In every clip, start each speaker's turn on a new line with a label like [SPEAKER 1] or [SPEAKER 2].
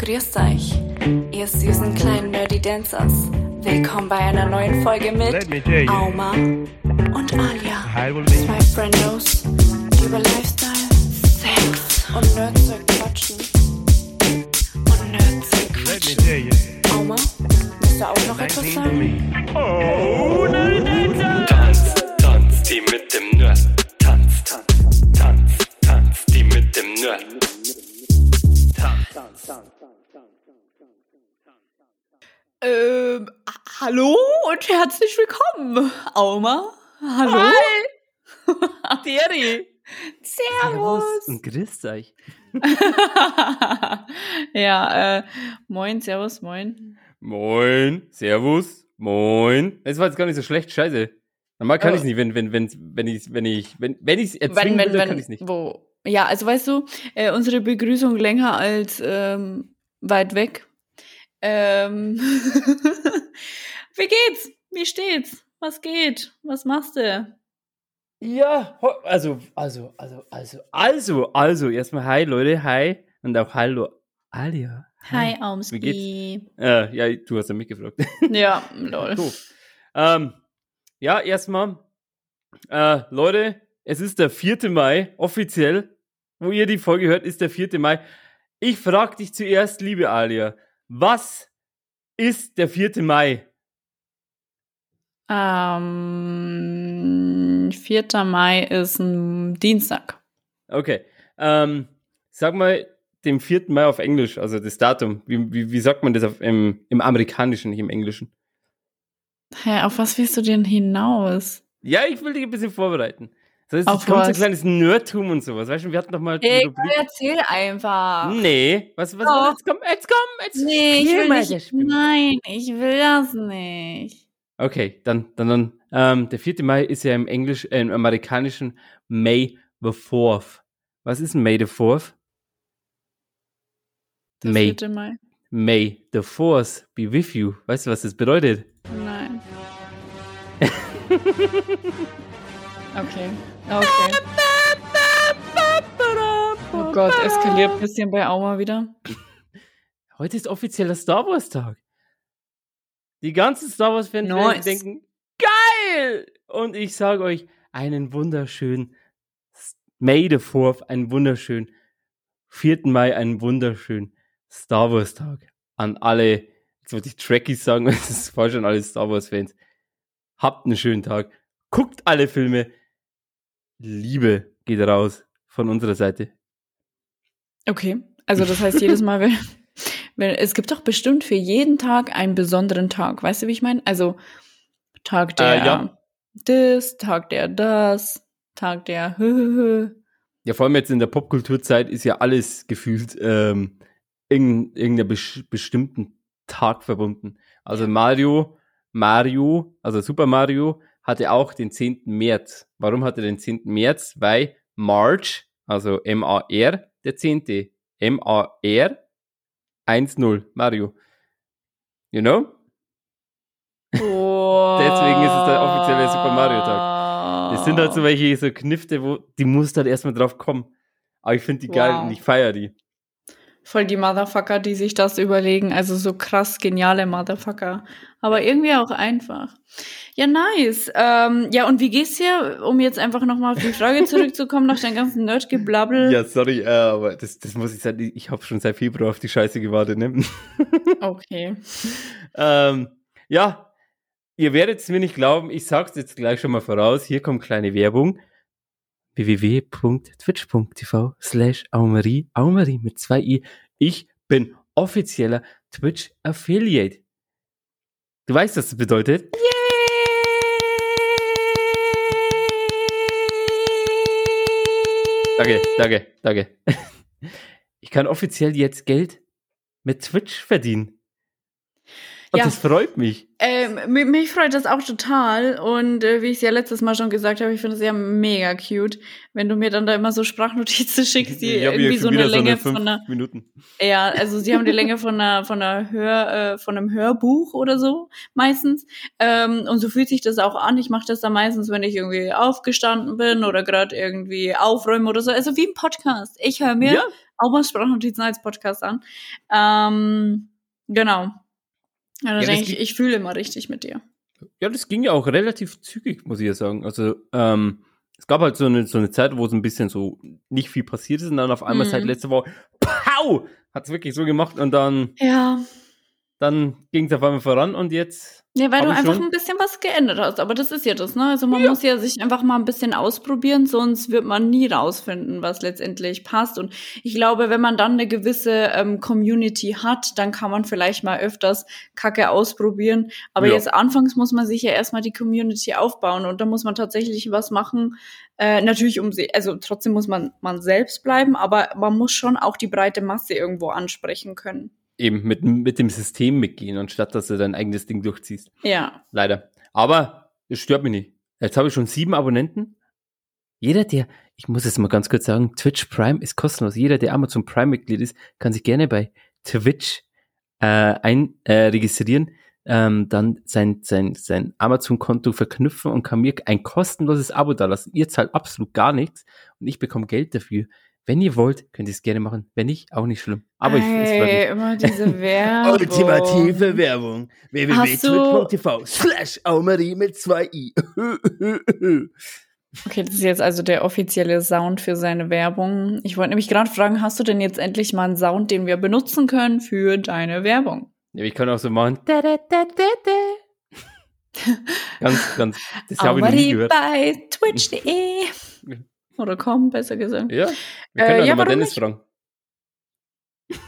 [SPEAKER 1] grüßt euch, ihr süßen kleinen Nerdy Dancers. Willkommen bei einer neuen Folge mit. Auma und Alia. Zwei. Friendos, die über Lifestyle, Sex und Nerdzeug quatschen. Und Nerdzeug
[SPEAKER 2] Let me
[SPEAKER 1] quatschen. Auma, willst du auch noch etwas
[SPEAKER 2] 19 to
[SPEAKER 1] sagen?
[SPEAKER 2] Oh, 19
[SPEAKER 3] Tanz, tanz, die mit dem Nerd. Tanz, tanz, tanz, tanz, die mit dem Nerd.
[SPEAKER 4] Ähm, hallo und herzlich willkommen, Auma. Hallo. Hi. Thierry. Servus.
[SPEAKER 5] und grüßt euch.
[SPEAKER 4] ja, äh, moin, servus, moin.
[SPEAKER 5] Moin, servus, moin. Das war jetzt gar nicht so schlecht, scheiße. Normal kann
[SPEAKER 4] Oh.
[SPEAKER 5] ich nicht, wenn, wenn, wenn, wenn ich, wenn ich, wenn, wenn ich es
[SPEAKER 4] Wenn,
[SPEAKER 5] erzwingen
[SPEAKER 4] wenn,
[SPEAKER 5] würde,
[SPEAKER 4] wenn,
[SPEAKER 5] kann ich es nicht.
[SPEAKER 4] wo? Ja, also weißt du, äh, unsere Begrüßung länger als ähm, weit weg. Ähm, wie geht's? Wie steht's? Was geht? Was machst du?
[SPEAKER 5] Ja, also, also, also, also, also, also, erstmal hi, Leute, hi. Und auch hallo, Alia.
[SPEAKER 4] Hi,
[SPEAKER 5] Wie
[SPEAKER 4] Aumski.
[SPEAKER 5] Äh, ja, du hast ja mich gefragt.
[SPEAKER 4] Ja, lol.
[SPEAKER 5] Cool. Ähm, ja, erstmal, äh, Leute, es ist der 4. Mai, offiziell. Wo ihr die Folge hört, ist der 4. Mai. Ich frage dich zuerst, liebe Alia, was ist der 4. Mai?
[SPEAKER 4] Ähm, 4. Mai ist ein Dienstag.
[SPEAKER 5] Okay. Ähm, sag mal dem 4. Mai auf Englisch, also das Datum. Wie, wie, wie sagt man das auf, im, im Amerikanischen, nicht im Englischen?
[SPEAKER 4] Hä, auf was willst du denn hinaus?
[SPEAKER 5] Ja, ich will dich ein bisschen vorbereiten. Heißt,
[SPEAKER 4] Auf
[SPEAKER 5] es kommt so ein kleines Nerdtum und sowas. Weißt du, wir hatten doch mal die
[SPEAKER 4] Ey,
[SPEAKER 5] Rubrik-
[SPEAKER 4] erzähl einfach.
[SPEAKER 5] Nee, was, was,
[SPEAKER 4] Doch.
[SPEAKER 5] jetzt komm, jetzt komm, jetzt
[SPEAKER 4] Nee, ich will
[SPEAKER 5] mal
[SPEAKER 4] nicht. Nein, ich will das nicht.
[SPEAKER 5] Okay, dann, dann, dann, ähm, der 4. Mai ist ja im Englisch, äh, im amerikanischen May the 4th. Was ist ein May the 4th?
[SPEAKER 4] Der
[SPEAKER 5] May.
[SPEAKER 4] 4. Mai.
[SPEAKER 5] May the 4th be with you. Weißt du, was das bedeutet?
[SPEAKER 4] Nein. okay. Okay. Oh Gott, eskaliert ein bisschen bei Auma wieder.
[SPEAKER 5] Heute ist offizieller Star Wars Tag. Die ganzen Star Wars Fans
[SPEAKER 4] Nice.
[SPEAKER 5] denken, geil! Und ich sage euch, einen wunderschönen May the 4th, einen wunderschönen 4. Mai, einen wunderschönen Star Wars Tag. An alle, jetzt wollte ich Trekkies sagen, das ist falsch an alle Star Wars Fans. Habt einen schönen Tag. Guckt alle Filme. Liebe geht raus von unserer Seite.
[SPEAKER 4] Okay. Also das heißt jedes Mal, wenn, wenn es gibt doch bestimmt für jeden Tag einen besonderen Tag. Weißt du, wie ich meine? Also Tag der
[SPEAKER 5] Äh, ja.
[SPEAKER 4] das, Tag der das, Tag der hö, hö, hö.
[SPEAKER 5] Ja, vor allem jetzt in der Popkulturzeit ist ja alles gefühlt ähm, in irgendeiner bes bestimmten Tag verbunden. Also Mario, Mario, also Super Mario hatte auch den 10. März. Warum hat er den 10. März? Weil March, also M-A-R, der 10. M-A-R 1-0, Mario. You know? Deswegen ist es der offizielle Super Mario Tag. Das sind halt so welche so Knifte, wo die musst halt erstmal drauf kommen. Aber ich finde die geil
[SPEAKER 4] Wow.
[SPEAKER 5] und ich feiere die.
[SPEAKER 4] Voll die Motherfucker, die sich das überlegen. Also so krass geniale Motherfucker. Aber irgendwie auch einfach. Ja, nice. Ähm, ja, und wie geht's dir, um jetzt einfach nochmal auf die Frage zurückzukommen, nach deinem ganzen Nerdgeblabbel?
[SPEAKER 5] Ja, sorry, äh, aber das, das muss ich sagen, ich habe schon seit Februar auf die Scheiße gewartet. Ne?
[SPEAKER 4] Okay.
[SPEAKER 5] ähm, ja, ihr werdet es mir nicht glauben, ich sag's jetzt gleich schon mal voraus. Hier kommt kleine Werbung. www.twitch.tv slash Aumarie, Aumarie mit zwei i. Ich bin offizieller Twitch Affiliate. Du weißt, was das bedeutet? Danke, danke, danke. Ich kann offiziell jetzt Geld mit Twitch verdienen.
[SPEAKER 4] Ja.
[SPEAKER 5] das freut mich.
[SPEAKER 4] Ähm, mi- mich freut das auch total. Und äh, wie ich es ja letztes Mal schon gesagt habe, ich finde es ja mega cute, wenn du mir dann da immer so Sprachnotizen schickst, die irgendwie so eine Länge
[SPEAKER 5] fünf
[SPEAKER 4] von einer.
[SPEAKER 5] Minuten.
[SPEAKER 4] Ja, also sie haben die Länge von einer, von einer Hör, äh, von einem Hörbuch oder so meistens. Ähm, und so fühlt sich das auch an. Ich mache das dann meistens, wenn ich irgendwie aufgestanden bin oder gerade irgendwie aufräume oder so. Also wie ein Podcast. Ich höre mir
[SPEAKER 5] Ja.
[SPEAKER 4] auch mal Sprachnotizen als Podcast an. Ähm, genau. Ja, dann
[SPEAKER 5] Ja,
[SPEAKER 4] denke ich, ich fühle immer richtig mit dir.
[SPEAKER 5] Ja, das ging ja auch relativ zügig, muss ich ja sagen. Also, ähm, es gab halt so eine, so eine Zeit, wo es ein bisschen so nicht viel passiert ist und dann auf einmal
[SPEAKER 4] Mhm.
[SPEAKER 5] seit letzter Woche, pow, hat es wirklich so gemacht und dann,
[SPEAKER 4] Ja.
[SPEAKER 5] Dann ging es auf einmal voran und jetzt,
[SPEAKER 4] Ja, weil du einfach
[SPEAKER 5] schon.
[SPEAKER 4] ein bisschen was geändert hast. Aber das ist ja das, ne? Also man muss ja sich einfach mal ein bisschen ausprobieren, sonst wird man nie rausfinden, was letztendlich passt. Und ich glaube, wenn man dann eine gewisse ähm, Community hat, dann kann man vielleicht mal öfters Kacke ausprobieren. Aber
[SPEAKER 5] Ja.
[SPEAKER 4] jetzt anfangs muss man sich ja erstmal die Community aufbauen und da muss man tatsächlich was machen. Äh, natürlich um sie, also trotzdem muss man man selbst bleiben, aber man muss schon auch die breite Masse irgendwo ansprechen können.
[SPEAKER 5] Eben mit, mit dem System mitgehen, anstatt dass du dein eigenes Ding durchziehst.
[SPEAKER 4] Ja.
[SPEAKER 5] Leider. Aber es stört mich nicht. Jetzt habe ich schon sieben Abonnenten. Jeder, der, ich muss es mal ganz kurz sagen, Twitch Prime ist kostenlos. Jeder, der Amazon Prime-Mitglied ist, kann sich gerne bei Twitch äh, ein, äh, registrieren, ähm, dann sein, sein, sein Amazon-Konto verknüpfen und kann mir ein kostenloses Abo dalassen. Ihr zahlt absolut gar nichts und ich bekomme Geld dafür. Wenn ihr wollt, könnt ihr es gerne machen. Wenn nicht, auch nicht schlimm. Aber ich, es freut mich.
[SPEAKER 4] Ey, immer diese Werbung.
[SPEAKER 6] Ultimative Werbung. Www.twitch.tv slash Aumarie mit zwei i.
[SPEAKER 4] Okay, das ist jetzt also der offizielle Sound für seine Werbung. Ich wollte nämlich gerade fragen, hast du denn jetzt endlich mal einen Sound, den wir benutzen können für deine Werbung?
[SPEAKER 5] Ja, ich kann auch so machen. ganz, ganz. Das habe ich noch nie gehört.
[SPEAKER 4] bei twitch.de oder com, besser gesagt.
[SPEAKER 5] Ja, wir
[SPEAKER 4] Äh,
[SPEAKER 5] können auch
[SPEAKER 4] ja,
[SPEAKER 5] mal Dennis
[SPEAKER 4] nicht?
[SPEAKER 5] fragen.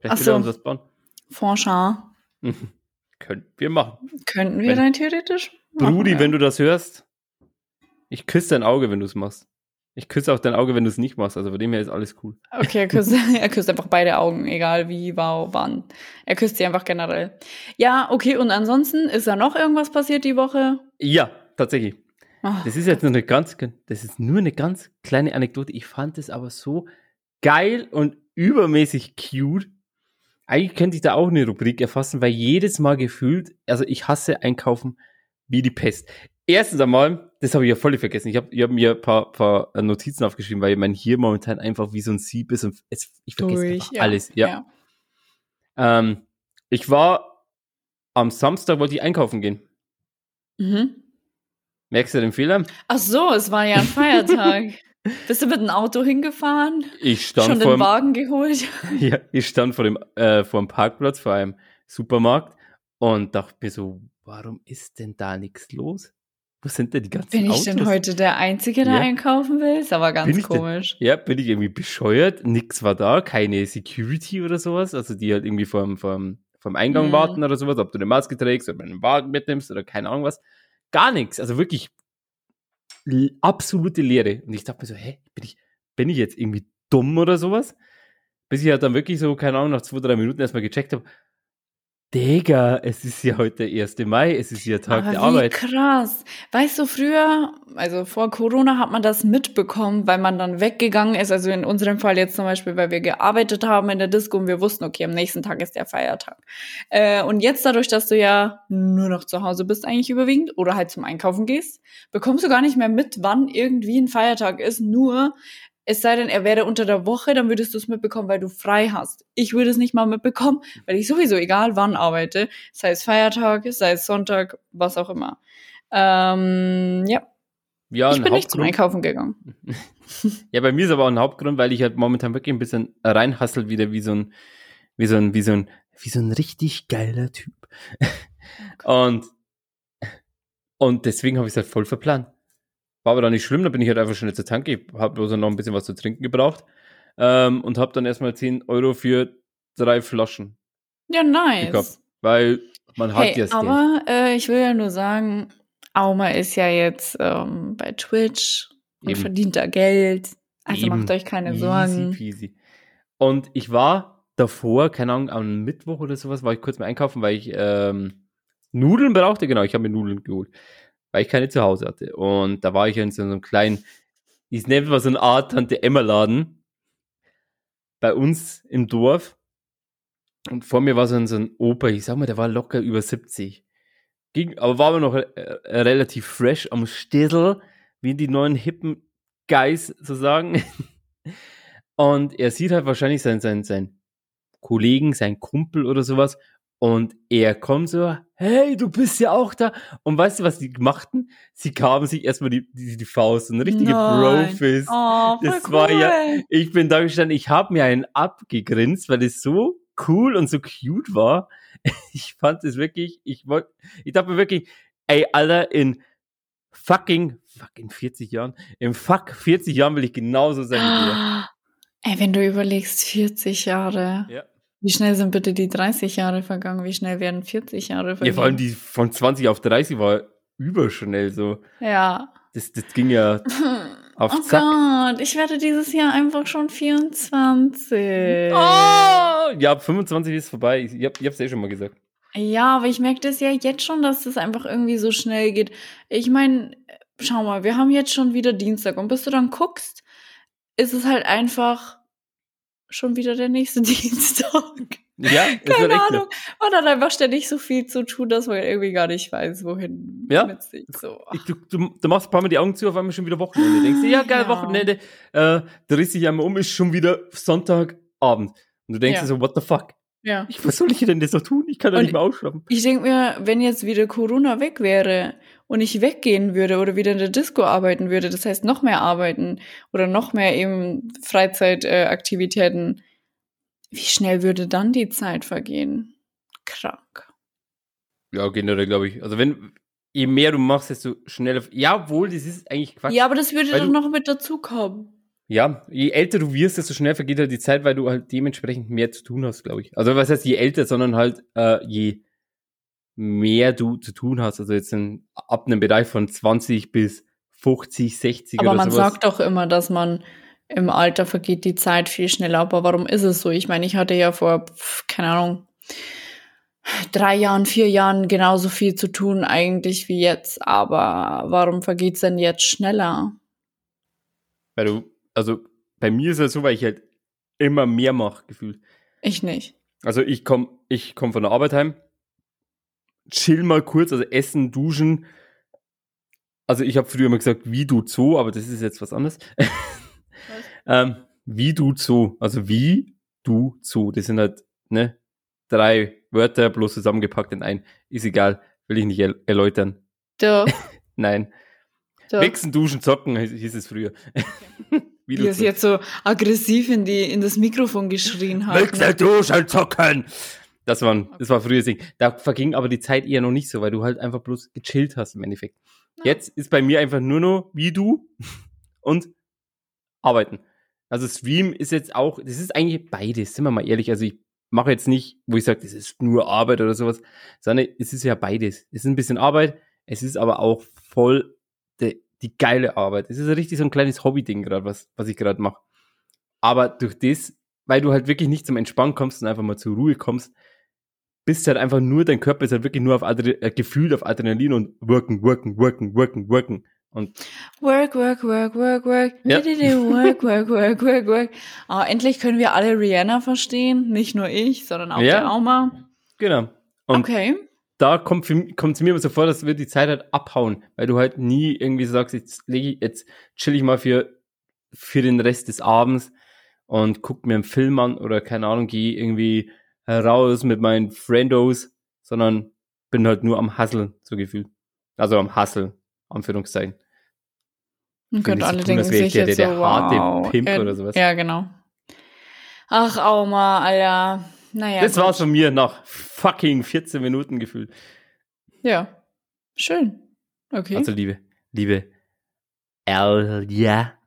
[SPEAKER 5] Vielleicht will er uns was bauen.
[SPEAKER 4] Forscher.
[SPEAKER 5] Können wir machen.
[SPEAKER 4] Könnten wir
[SPEAKER 5] Wenn-
[SPEAKER 4] rein theoretisch? machen,
[SPEAKER 5] Brudi,
[SPEAKER 4] ja.
[SPEAKER 5] wenn du das hörst, ich küsse dein Auge, wenn du es machst. Ich küsse auch dein Auge, wenn du es nicht machst. Also bei dem her ist alles cool.
[SPEAKER 4] Okay, er küsst, er küsst einfach beide Augen, egal wie, wow, wann. Er küsst sie einfach generell. Ja, okay, und ansonsten ist da noch irgendwas passiert die Woche?
[SPEAKER 5] Ja, tatsächlich.
[SPEAKER 4] Ah,
[SPEAKER 5] Das ist jetzt nur eine ganz, das ist nur eine ganz kleine Anekdote. Ich fand es aber so geil und übermäßig cute. Eigentlich könnte ich da auch eine Rubrik erfassen, weil jedes Mal gefühlt, also ich hasse Einkaufen wie die Pest. Erstens einmal, das habe ich ja völlig vergessen. Ich habe ich hab mir ein paar, paar äh, Notizen aufgeschrieben, weil mein Hirn momentan einfach wie so ein Sieb ist und es, ich vergesse
[SPEAKER 4] durch,
[SPEAKER 5] einfach alles. Ja.
[SPEAKER 4] ja.
[SPEAKER 5] Ähm, ich war am Samstag, wollte ich einkaufen gehen.
[SPEAKER 4] Mhm.
[SPEAKER 5] Merkst du den Fehler?
[SPEAKER 4] Ach so, es war ja ein Feiertag. Bist du mit dem Auto hingefahren?
[SPEAKER 5] Ich stand
[SPEAKER 4] Schon
[SPEAKER 5] vor
[SPEAKER 4] den
[SPEAKER 5] dem,
[SPEAKER 4] Wagen geholt?
[SPEAKER 5] Ja, ich stand vor dem, äh, vor dem Parkplatz, vor einem Supermarkt und dachte mir so, warum ist denn da nichts los? Wo sind denn die ganzen
[SPEAKER 4] Bin ich
[SPEAKER 5] Autos?
[SPEAKER 4] denn heute der Einzige, der
[SPEAKER 5] Ja.
[SPEAKER 4] einkaufen will? Ist aber ganz
[SPEAKER 5] ich denn-
[SPEAKER 4] komisch.
[SPEAKER 5] Ja, bin ich irgendwie bescheuert, nix war da, keine Security oder sowas, also die halt irgendwie vorm, vorm, vorm Eingang
[SPEAKER 4] Mhm.
[SPEAKER 5] warten oder sowas, ob du eine Maske trägst oder einen Wagen mitnimmst oder keine Ahnung was. Gar nichts, also wirklich absolute Leere. Und ich dachte mir so, hä, bin ich, bin ich jetzt irgendwie dumm oder sowas? Bis ich halt dann wirklich so, keine Ahnung, nach zwei, drei Minuten erstmal gecheckt habe, Digga, es ist ja heute der 1. Mai, es ist ja Tag
[SPEAKER 4] Aber
[SPEAKER 5] der
[SPEAKER 4] wie
[SPEAKER 5] Arbeit.
[SPEAKER 4] krass. Weißt du, früher, also vor Corona hat man das mitbekommen, weil man dann weggegangen ist. Also in unserem Fall jetzt zum Beispiel, weil wir gearbeitet haben in der Disco und wir wussten, okay, am nächsten Tag ist der Feiertag. Äh, und jetzt dadurch, dass du ja nur noch zu Hause bist eigentlich überwiegend oder halt zum Einkaufen gehst, bekommst du gar nicht mehr mit, wann irgendwie ein Feiertag ist. Nur, es sei denn, er wäre unter der Woche, dann würdest du es mitbekommen, weil du frei hast. Ich würde es nicht mal mitbekommen, weil ich sowieso egal wann arbeite, sei es Feiertag, sei es Sonntag, was auch immer. Ähm, ja,
[SPEAKER 5] Ja,
[SPEAKER 4] ich bin nicht zum Einkaufen gegangen.
[SPEAKER 5] Ja, bei mir ist aber auch ein Hauptgrund, weil ich halt momentan wirklich ein bisschen reinhassel wieder wie so ein, wie so ein, wie so ein, wie so ein richtig geiler Typ. Und, und deswegen habe ich es halt voll verplant. War aber dann nicht schlimm, da bin ich halt einfach schnell zur Tanke, habe bloß noch ein bisschen was zu trinken gebraucht ähm, und habe dann erstmal 10 Euro für drei Flaschen
[SPEAKER 4] Ja, nice.
[SPEAKER 5] gekauft. Weil man hat
[SPEAKER 4] Hey,
[SPEAKER 5] Geld.
[SPEAKER 4] aber äh, ich will ja nur sagen, Auma ist ja jetzt ähm, bei Twitch und
[SPEAKER 5] Eben.
[SPEAKER 4] verdient da Geld. Also
[SPEAKER 5] Eben.
[SPEAKER 4] macht euch keine
[SPEAKER 5] Easy
[SPEAKER 4] Sorgen.
[SPEAKER 5] peasy. Und ich war davor, keine Ahnung, am Mittwoch oder sowas, war ich kurz mal einkaufen, weil ich ähm, Nudeln brauchte. Genau, ich habe mir Nudeln geholt, weil ich keine zu Hause hatte. Und da war ich in so einem kleinen, ich nenne mal so eine Art Tante-Emma-Laden bei uns im Dorf. Und vor mir war so ein, so ein Opa, ich sag mal, der war locker über 70. Ging, aber war aber noch äh, relativ fresh am Stissel, wie die neuen hippen Guys so sagen. Und er sieht halt wahrscheinlich seinen, seinen, seinen Kollegen, seinen Kumpel oder sowas. Und er kommt so, hey, du bist ja auch da. Und weißt du, was die machten? Sie kamen sich erstmal die, die, die Faust, eine richtige. Brofist.
[SPEAKER 4] Oh,
[SPEAKER 5] Das war ja,
[SPEAKER 4] cool.
[SPEAKER 5] ich bin da gestanden, ich habe mir einen abgegrinst, weil es so cool und so cute war. Ich fand es wirklich, ich wollte, ich dachte mir wirklich, ey, Alter, in fucking, fucking 40 Jahren, im fuck 40 Jahren will ich genauso sein wie dir.
[SPEAKER 4] Ey, wenn du überlegst, 40 Jahre.
[SPEAKER 5] Ja.
[SPEAKER 4] Wie schnell sind bitte die 30 Jahre vergangen? Wie schnell werden 40 Jahre vergangen?
[SPEAKER 5] ja, vor allem die von 20 auf 30 war überschnell so.
[SPEAKER 4] Ja.
[SPEAKER 5] Das, das ging ja auf
[SPEAKER 4] oh
[SPEAKER 5] Zack.
[SPEAKER 4] Gott, ich werde dieses Jahr einfach schon 24.
[SPEAKER 5] Oh, ja, 25 ist vorbei. Ich, hab, ich hab's eh schon mal gesagt.
[SPEAKER 4] Ja, aber ich merke das ja jetzt schon, dass das einfach irgendwie so schnell geht. Ich meine, schau mal, wir haben jetzt schon wieder Dienstag und bis du dann guckst, ist es halt einfach schon wieder der nächste Dienstag.
[SPEAKER 5] Ja,
[SPEAKER 4] Keine
[SPEAKER 5] halt.
[SPEAKER 4] Ahnung. Man hat einfach ständig so viel zu tun, dass man irgendwie gar nicht weiß, wohin
[SPEAKER 5] Ja.
[SPEAKER 4] mit sich. So.
[SPEAKER 5] Ich, du, du, du machst ein paar Mal die Augen zu, auf einmal schon wieder Wochenende. Denkst du, ja, geil,
[SPEAKER 4] Ja.
[SPEAKER 5] Wochenende. Äh, drehst dich einmal um, ist schon wieder Sonntagabend. Und du denkst
[SPEAKER 4] Ja.
[SPEAKER 5] dir so, what the fuck?
[SPEAKER 4] Ja.
[SPEAKER 5] Ich, was soll ich denn das noch tun? Ich kann doch
[SPEAKER 4] Und-
[SPEAKER 5] nicht mehr ausschlafen.
[SPEAKER 4] Ich denke mir, wenn jetzt wieder Corona weg wäre und ich weggehen würde oder wieder in der Disco arbeiten würde, das heißt noch mehr arbeiten oder noch mehr eben Freizeitaktivitäten, äh, wie schnell würde dann die Zeit vergehen? Krank.
[SPEAKER 5] Ja, generell glaube ich. Also wenn, je mehr du machst, desto schneller. Ja, wohl, das ist eigentlich Quatsch.
[SPEAKER 4] Ja, aber das würde dann
[SPEAKER 5] du-
[SPEAKER 4] noch mit dazukommen.
[SPEAKER 5] Ja, je älter du wirst, desto schneller vergeht halt die Zeit, weil du halt dementsprechend mehr zu tun hast, glaube ich. Also was heißt je älter, sondern halt äh, je mehr du zu tun hast. Also jetzt in, ab einem Bereich von 20 bis 50, 60
[SPEAKER 4] Aber
[SPEAKER 5] oder
[SPEAKER 4] man
[SPEAKER 5] sowas.
[SPEAKER 4] sagt doch immer, dass man im Alter vergeht die Zeit viel schneller. Aber warum ist es so? Ich meine, ich hatte ja vor, keine Ahnung, drei Jahren, vier Jahren genauso viel zu tun eigentlich wie jetzt. Aber warum vergeht's denn jetzt schneller?
[SPEAKER 5] Weil du, also bei mir ist es so, weil ich halt immer mehr mache, gefühlt.
[SPEAKER 4] Ich nicht.
[SPEAKER 5] Also ich komme ich komm von der Arbeit heim, chill mal kurz, also essen, duschen. Also ich habe früher immer gesagt, wie du Zoo, aber das ist jetzt was anderes. ähm, wie du Zoo, also wie du Zoo, das sind halt ne drei Wörter bloß zusammengepackt in ein. Ist egal, will ich nicht er erläutern.
[SPEAKER 4] Doch,
[SPEAKER 5] Nein,
[SPEAKER 4] doch.
[SPEAKER 5] Wichsen, duschen, zocken hieß, es früher. wie
[SPEAKER 4] Wie es jetzt so aggressiv in, die, in das Mikrofon geschrien hat.
[SPEAKER 5] Wechsel
[SPEAKER 4] Ne?
[SPEAKER 5] duschen, zocken. Das war, das war früher Ding. Da verging aber die Zeit eher noch nicht so, weil du halt einfach bloß gechillt hast im Endeffekt. Jetzt ist bei mir einfach nur noch wie du und arbeiten. Also Stream ist jetzt auch, das ist eigentlich beides, sind wir mal ehrlich. Also ich mache jetzt nicht, wo ich sage, das ist nur Arbeit oder sowas, sondern es ist ja beides. Es ist ein bisschen Arbeit, es ist aber auch voll de, die geile Arbeit. Es ist ja richtig so ein kleines Hobby-Ding gerade, was, was ich gerade mache. Aber durch das, weil du halt wirklich nicht zum Entspannen kommst und einfach mal zur Ruhe kommst, bist halt einfach nur, dein Körper ist halt wirklich nur auf Adre äh, gefühlt auf Adrenalin und worken, worken, worken, worken, worken. Und
[SPEAKER 4] Work, work, work, work, work.
[SPEAKER 5] Ja.
[SPEAKER 4] Work, work, work, work, work. Oh, endlich können wir alle Rihanna verstehen. Nicht nur ich, sondern auch
[SPEAKER 5] Ja.
[SPEAKER 4] der Auma.
[SPEAKER 5] genau. Und
[SPEAKER 4] Okay.
[SPEAKER 5] da kommt für, kommt es mir immer so vor, dass wir die Zeit halt abhauen, weil du halt nie irgendwie sagst, jetzt lege ich, jetzt chill ich mal für, für den Rest des Abends und guck mir einen Film an oder keine Ahnung, gehe irgendwie heraus mit meinen Friendos, sondern bin halt nur am Hustle, so gefühlt. Also am Hustle, Anführungszeichen.
[SPEAKER 4] Und
[SPEAKER 5] will
[SPEAKER 4] könnt
[SPEAKER 5] nicht so
[SPEAKER 4] alle
[SPEAKER 5] tun,
[SPEAKER 4] denken sich
[SPEAKER 5] der-
[SPEAKER 4] jetzt
[SPEAKER 5] der
[SPEAKER 4] so,
[SPEAKER 5] harte
[SPEAKER 4] wow.
[SPEAKER 5] Pimp
[SPEAKER 4] äh,
[SPEAKER 5] oder sowas.
[SPEAKER 4] Ja, genau. Ach, Auma, Alter. Naja.
[SPEAKER 5] das
[SPEAKER 4] gut.
[SPEAKER 5] war's von mir nach fucking 14 Minuten gefühlt.
[SPEAKER 4] Ja. Schön. Okay.
[SPEAKER 5] Also liebe, liebe Alia,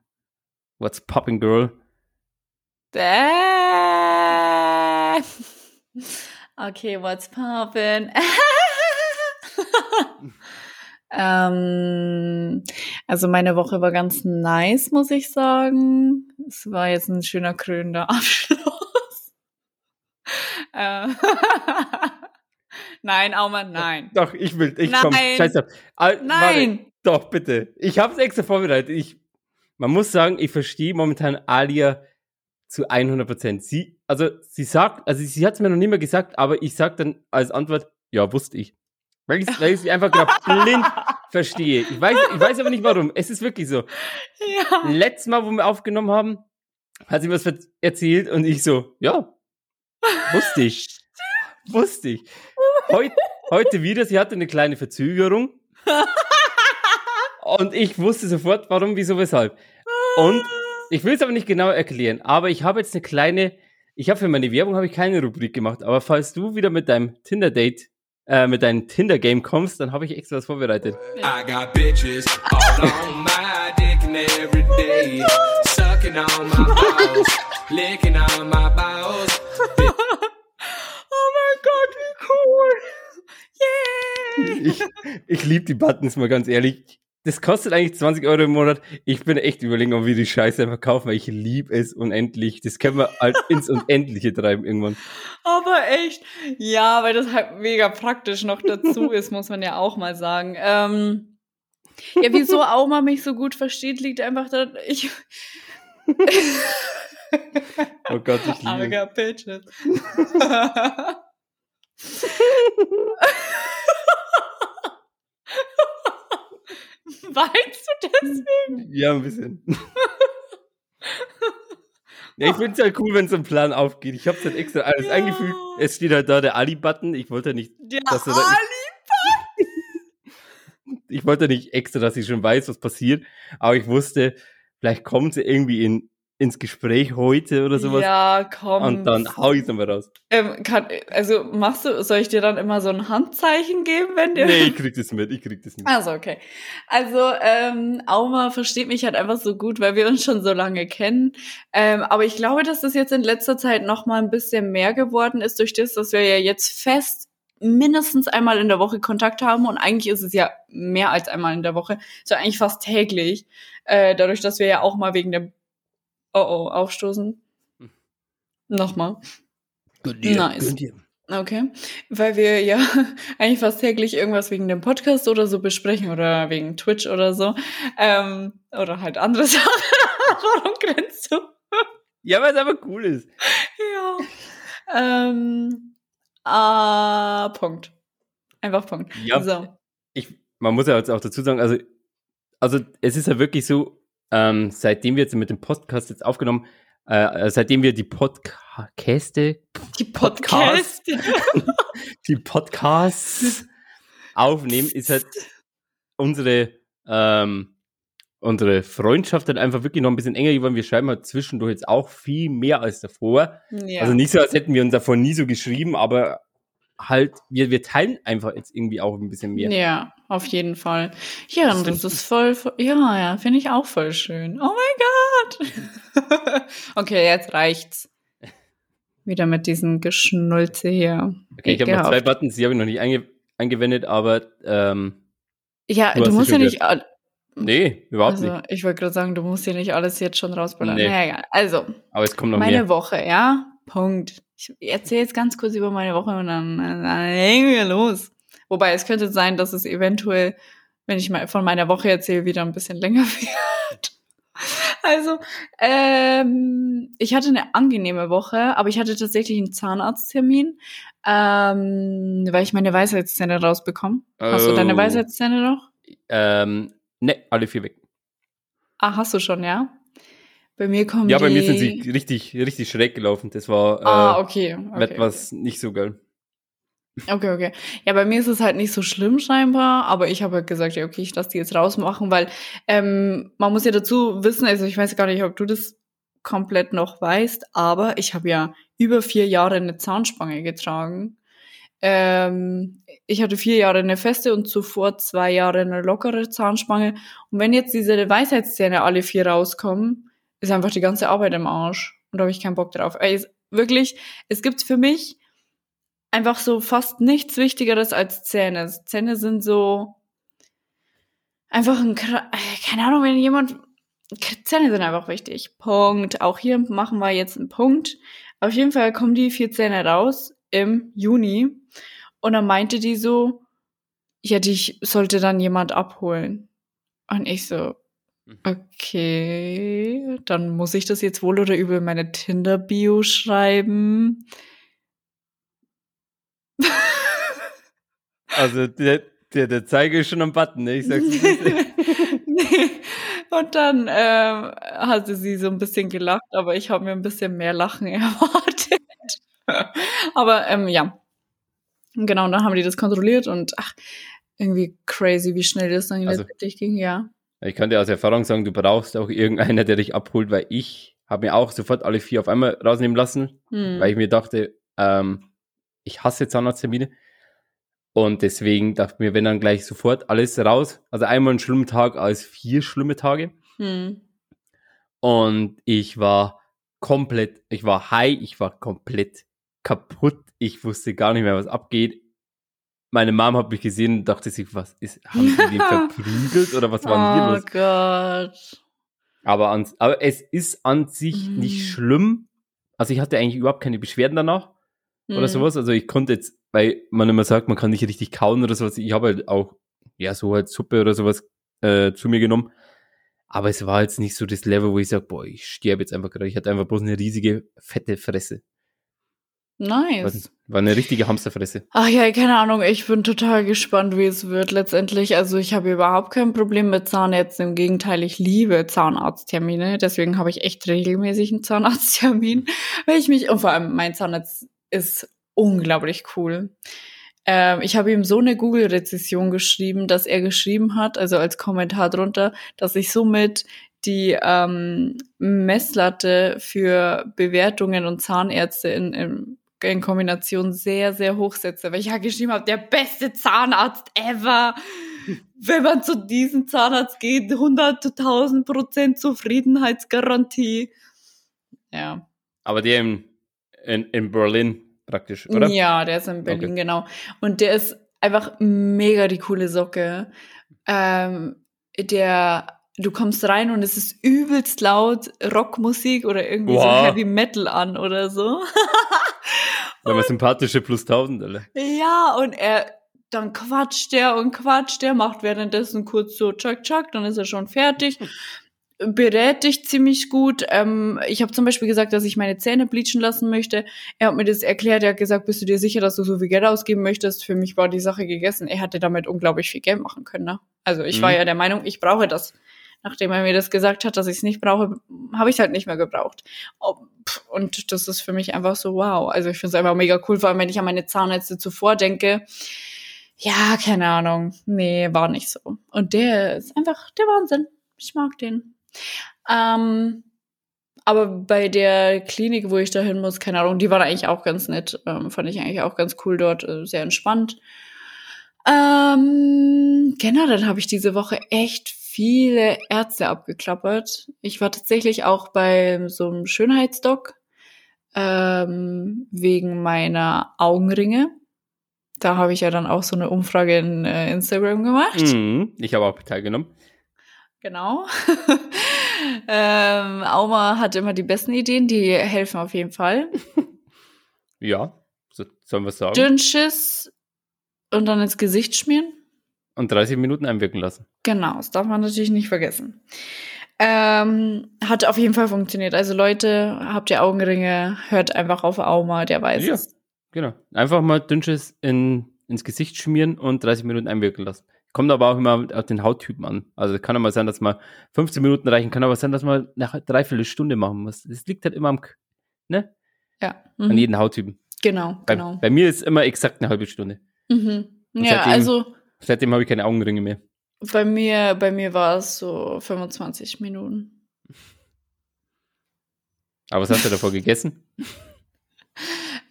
[SPEAKER 5] what's popping girl?
[SPEAKER 4] Äh. Okay, what's poppin'? ähm, also meine Woche war ganz nice, muss ich sagen. Es war jetzt ein schöner krönender Abschluss. Äh, nein, Aumann, nein.
[SPEAKER 5] Doch, ich will. Ich
[SPEAKER 4] Nein.
[SPEAKER 5] komm, scheiß drauf. Ah,
[SPEAKER 4] Nein.
[SPEAKER 5] Warte, doch, bitte. Ich habe es extra vorbereitet. Ich, man muss sagen, ich verstehe momentan Alia zu 100 Prozent. Sie, also sie sagt, also sie hat es mir noch nie mehr gesagt, aber ich sag dann als Antwort, ja, wusste ich. Weil ich, weil ich sie einfach gerade blind verstehe. Ich weiß, ich weiß aber nicht warum. Es ist wirklich so.
[SPEAKER 4] Ja.
[SPEAKER 5] Letztes Mal, wo wir aufgenommen haben, hat sie was ver- erzählt und ich so, ja, wusste ich. wusste ich. Heut, heute wieder, sie hatte eine kleine Verzögerung. und ich wusste sofort, warum, wieso, weshalb. Und ich will es aber nicht genau erklären, aber ich habe jetzt eine kleine, ich habe für meine Werbung habe ich keine Rubrik gemacht, aber falls du wieder mit deinem Tinder-Date, äh, mit deinem Tinder-Game kommst, dann habe ich extra was vorbereitet.
[SPEAKER 7] I got bitches all on my dick and every day. Sucking on my balls, licking on my balls.
[SPEAKER 4] Oh mein Gott, wie cool. Yeah.
[SPEAKER 5] Ich, ich liebe die Buttons, mal ganz ehrlich. Das kostet eigentlich 20 Euro im Monat. Ich bin echt überlegen, ob wir die Scheiße einfach kaufen, weil ich liebe es unendlich. Das können wir halt ins Unendliche treiben irgendwann.
[SPEAKER 4] Aber echt, ja, weil das halt mega praktisch noch dazu ist, muss man ja auch mal sagen. Ähm, ja, wieso Auma mich so gut versteht, liegt einfach daran, ich.
[SPEAKER 5] Oh Gott, ich liebe es.
[SPEAKER 4] got bitches. Weinst du deswegen?
[SPEAKER 5] Ja, ein bisschen. Ja, ich finde es halt cool, wenn so ein Plan aufgeht. Ich habe es halt extra alles
[SPEAKER 4] Ja.
[SPEAKER 5] eingefügt. Es steht halt da der Ali-Button. Ich wollte nicht,
[SPEAKER 4] Ja,
[SPEAKER 5] Dass du da-
[SPEAKER 4] Ali.
[SPEAKER 5] ich wollte nicht extra, dass ich schon weiß, was passiert. Aber ich wusste, vielleicht kommt sie irgendwie in, ins Gespräch heute oder sowas.
[SPEAKER 4] Ja, komm.
[SPEAKER 5] Und dann hau ich es nochmal raus.
[SPEAKER 4] Ähm, kann, also machst du, soll ich dir dann immer so ein Handzeichen geben, wenn dir.
[SPEAKER 5] Nee, ich krieg das mit, ich krieg das mit.
[SPEAKER 4] Also, okay. Also, ähm, Auma versteht mich halt einfach so gut, weil wir uns schon so lange kennen. Ähm, aber ich glaube, dass das jetzt in letzter Zeit noch mal ein bisschen mehr geworden ist, durch das, dass wir ja jetzt fest mindestens einmal in der Woche Kontakt haben und eigentlich ist es ja mehr als einmal in der Woche, so eigentlich fast täglich, äh, dadurch, dass wir ja auch mal wegen der Oh oh aufstoßen.
[SPEAKER 5] Hm.
[SPEAKER 4] Nochmal.
[SPEAKER 6] Gönn dir,
[SPEAKER 4] Nice.
[SPEAKER 6] gönn dir.
[SPEAKER 4] Okay, weil wir ja eigentlich fast täglich irgendwas wegen dem Podcast oder so besprechen oder wegen Twitch oder so. Ähm, oder halt andere Sachen. Warum grenzt du?
[SPEAKER 5] Ja, weil es einfach cool ist.
[SPEAKER 4] Ja. Ähm, ah, Punkt. Einfach Punkt.
[SPEAKER 5] Ja.
[SPEAKER 4] So.
[SPEAKER 5] Ich, man muss ja jetzt auch dazu sagen, also, also es ist ja wirklich so, ähm, seitdem wir jetzt mit dem Podcast jetzt aufgenommen, äh, seitdem wir die Podcaste,
[SPEAKER 4] Die
[SPEAKER 5] Podcast. Die Podcasts aufnehmen, ist halt unsere, ähm, unsere Freundschaft dann einfach wirklich noch ein bisschen enger geworden. Wir schreiben halt zwischendurch jetzt auch viel mehr als davor.
[SPEAKER 4] ja.
[SPEAKER 5] Also nicht so, als hätten wir uns davor nie so geschrieben, aber halt, wir, wir teilen einfach jetzt irgendwie auch ein bisschen mehr.
[SPEAKER 4] Ja, auf jeden Fall. Ja, und das ist voll, voll ja, ja, finde ich auch voll schön. Oh mein Gott. okay, jetzt reicht's. Wieder mit diesen Geschnulze hier.
[SPEAKER 5] Okay, ich habe noch zwei Buttons, die habe ich noch nicht einge eingewendet, aber ähm,
[SPEAKER 4] Ja,
[SPEAKER 5] Du
[SPEAKER 4] du, musst ja nicht,
[SPEAKER 5] nee, überhaupt
[SPEAKER 4] also
[SPEAKER 5] nicht.
[SPEAKER 4] ich wollte gerade sagen, du musst ja nicht alles jetzt schon rausballern.
[SPEAKER 5] Nee.
[SPEAKER 4] Naja, egal. Also,
[SPEAKER 5] Aber es kommt noch
[SPEAKER 4] meine
[SPEAKER 5] mehr.
[SPEAKER 4] Woche, ja, Punkt. Ich erzähle jetzt ganz kurz über meine Woche und dann, dann legen wir los. Wobei, es könnte sein, dass es eventuell, wenn ich mal von meiner Woche erzähle, wieder ein bisschen länger wird. Also, ähm, ich hatte eine angenehme Woche, aber ich hatte tatsächlich einen Zahnarzttermin, ähm, weil ich meine Weisheitszähne rausbekomme. Hast du deine
[SPEAKER 5] Oh.
[SPEAKER 4] Weisheitszähne noch?
[SPEAKER 5] Ähm, ne, alle vier weg.
[SPEAKER 4] Ah, hast du schon, ja? Bei mir kommen
[SPEAKER 5] Ja, bei mir sind sie richtig, richtig schräg gelaufen. Das war äh,
[SPEAKER 4] Ah, okay. okay
[SPEAKER 5] etwas nicht so geil.
[SPEAKER 4] Okay, okay. Ja, bei mir ist es halt nicht so schlimm scheinbar, aber ich habe halt gesagt, ja, okay, ich lasse die jetzt rausmachen, weil ähm, man muss ja dazu wissen, also ich weiß gar nicht, ob du das komplett noch weißt, aber ich habe ja über vier Jahre eine Zahnspange getragen. Ähm, ich hatte vier Jahre eine feste und zuvor zwei Jahre eine lockere Zahnspange. Und wenn jetzt diese Weisheitszähne alle vier rauskommen, ist einfach die ganze Arbeit im Arsch. Und da habe ich keinen Bock drauf. Ey, wirklich, es gibt für mich einfach so fast nichts Wichtigeres als Zähne. Zähne sind so einfach ein, äh, keine Ahnung, wenn jemand, Zähne sind einfach wichtig. Punkt. Auch hier machen wir jetzt einen Punkt. Auf jeden Fall kommen die vier Zähne raus. im Juni. Und dann meinte die so, ja, dich sollte dann jemand abholen. Und ich so, okay, dann muss ich das jetzt wohl oder übel in meine Tinder-Bio schreiben.
[SPEAKER 5] Also der, der, der Zeiger ist schon am Button, ne? Ich sag's dir.
[SPEAKER 4] nee. Und dann ähm, hatte sie so ein bisschen gelacht, aber ich habe mir ein bisschen mehr Lachen erwartet. aber ähm, ja, genau, und dann haben die das kontrolliert und ach, irgendwie crazy, wie schnell das dann
[SPEAKER 5] Also-
[SPEAKER 4] letztendlich ging, ja.
[SPEAKER 5] Ich kann dir aus Erfahrung sagen, du brauchst auch irgendeiner, der dich abholt, weil ich habe mir auch sofort alle vier auf einmal rausnehmen lassen,
[SPEAKER 4] Hm.
[SPEAKER 5] weil ich mir dachte, ähm, ich hasse Zahnarzttermine. Und deswegen dachte ich mir, wenn dann gleich sofort alles raus. Also einmal einen schlimmen Tag als vier schlimme Tage.
[SPEAKER 4] Hm.
[SPEAKER 5] Und ich war komplett, ich war high, ich war komplett kaputt. Ich wusste gar nicht mehr, was abgeht. Meine Mom hat mich gesehen und dachte sich, was ist, haben die den verprügelt oder was war denn hier
[SPEAKER 4] Oh
[SPEAKER 5] los?
[SPEAKER 4] Gott.
[SPEAKER 5] Aber, an, aber es ist an sich
[SPEAKER 4] Mhm.
[SPEAKER 5] nicht schlimm. Also ich hatte eigentlich überhaupt keine Beschwerden danach oder
[SPEAKER 4] Hm.
[SPEAKER 5] sowas. Also ich konnte jetzt, weil man immer sagt, man kann nicht richtig kauen oder sowas. Ich habe halt auch, ja, so halt Suppe oder sowas äh, zu mir genommen. Aber es war jetzt nicht so das Level, wo ich sage, boah, ich sterbe jetzt einfach gerade. Ich hatte einfach bloß eine riesige, fette Fresse.
[SPEAKER 4] Nice.
[SPEAKER 5] War eine richtige Hamsterfresse.
[SPEAKER 4] Ach ja, keine Ahnung, ich bin total gespannt, wie es wird letztendlich. Also ich habe überhaupt kein Problem mit Zahnärzten. Im Gegenteil, ich liebe Zahnarzttermine. Deswegen habe ich echt regelmäßig einen Zahnarzttermin, weil ich mich, und vor allem mein Zahnarzt ist unglaublich cool. Ähm, ich habe ihm so eine Google-Rezession geschrieben, dass er geschrieben hat, also als Kommentar drunter, dass ich somit die ähm, Messlatte für Bewertungen und Zahnärzte in, in, in Kombination sehr, sehr hoch setze. Weil ich ja geschrieben habe, der beste Zahnarzt ever. Wenn man zu diesem Zahnarzt geht, 100.000 Prozent Zufriedenheitsgarantie. Ja.
[SPEAKER 5] Aber der in, in, in Berlin praktisch, oder?
[SPEAKER 4] Ja, der ist in Berlin,
[SPEAKER 5] Okay.
[SPEAKER 4] genau. Und der ist einfach mega die coole Socke. Ähm, der, du kommst rein und es ist übelst laut Rockmusik oder irgendwie so
[SPEAKER 5] Wow.
[SPEAKER 4] Heavy Metal an oder so.
[SPEAKER 5] Weil man sympathische plus 1000, Alter.
[SPEAKER 4] Ja, und er, dann quatscht der und quatscht der, macht währenddessen kurz so tschak tschak, dann ist er schon fertig. Berät dich ziemlich gut. Ähm, ich habe zum Beispiel gesagt, dass ich meine Zähne bleachen lassen möchte. Er hat mir das erklärt. Er hat gesagt, bist du dir sicher, dass du so viel Geld ausgeben möchtest? Für mich war die Sache gegessen. Er hätte damit unglaublich viel Geld machen können. Ne? Also ich war
[SPEAKER 5] Mhm.
[SPEAKER 4] ja der Meinung, ich brauche das. Nachdem er mir das gesagt hat, dass ich es nicht brauche, habe ich es halt nicht mehr gebraucht. Und das ist für mich einfach so wow. Also ich finde es einfach mega cool, vor allem wenn ich an meine Zahnärzte zuvor denke. Ja, keine Ahnung. Nee, war nicht so. Und der ist einfach der Wahnsinn. Ich mag den. Ähm, aber bei der Klinik, wo ich da hin muss, keine Ahnung, die waren eigentlich auch ganz nett. Ähm, fand ich eigentlich auch ganz cool dort, äh, sehr entspannt. Ähm, generell habe ich diese Woche echt viele Ärzte abgeklappert. Ich war tatsächlich auch bei so einem Schönheitsdoc ähm, wegen meiner Augenringe. Da habe ich ja dann auch so eine Umfrage in äh, Instagram gemacht.
[SPEAKER 5] Mhm. Ich habe auch teilgenommen.
[SPEAKER 4] Genau. ähm, Auma hat immer die besten Ideen, die helfen auf jeden Fall.
[SPEAKER 5] Ja, so, sollen wir sagen.
[SPEAKER 4] Dünnschiss und dann ins Gesicht schmieren.
[SPEAKER 5] Und 30 Minuten einwirken lassen.
[SPEAKER 4] Genau, das darf man natürlich nicht vergessen. Ähm, hat auf jeden Fall funktioniert. Also Leute, habt ihr Augenringe, hört einfach auf Auma, der weiß
[SPEAKER 5] Ja.
[SPEAKER 4] es.
[SPEAKER 5] Genau. Einfach mal Dünnschiss in, ins Gesicht schmieren und 30 Minuten einwirken lassen. Kommt aber auch immer auf den Hauttypen an. Also kann mal sein, dass man 15 Minuten reichen, kann aber sein, dass man eine Dreiviertelstunde machen muss. Es liegt halt immer am, ne?
[SPEAKER 4] Ja,
[SPEAKER 5] An
[SPEAKER 4] mhm.
[SPEAKER 5] jeden Hauttypen.
[SPEAKER 4] genau,
[SPEAKER 5] Bei,
[SPEAKER 4] genau.
[SPEAKER 5] bei mir ist immer exakt eine halbe Stunde.
[SPEAKER 4] Mhm.
[SPEAKER 5] Und
[SPEAKER 4] Ja, also
[SPEAKER 5] Seitdem habe ich keine Augenringe mehr.
[SPEAKER 4] bei mir, bei mir war es so 25 Minuten.
[SPEAKER 5] Aber was hast du davor gegessen?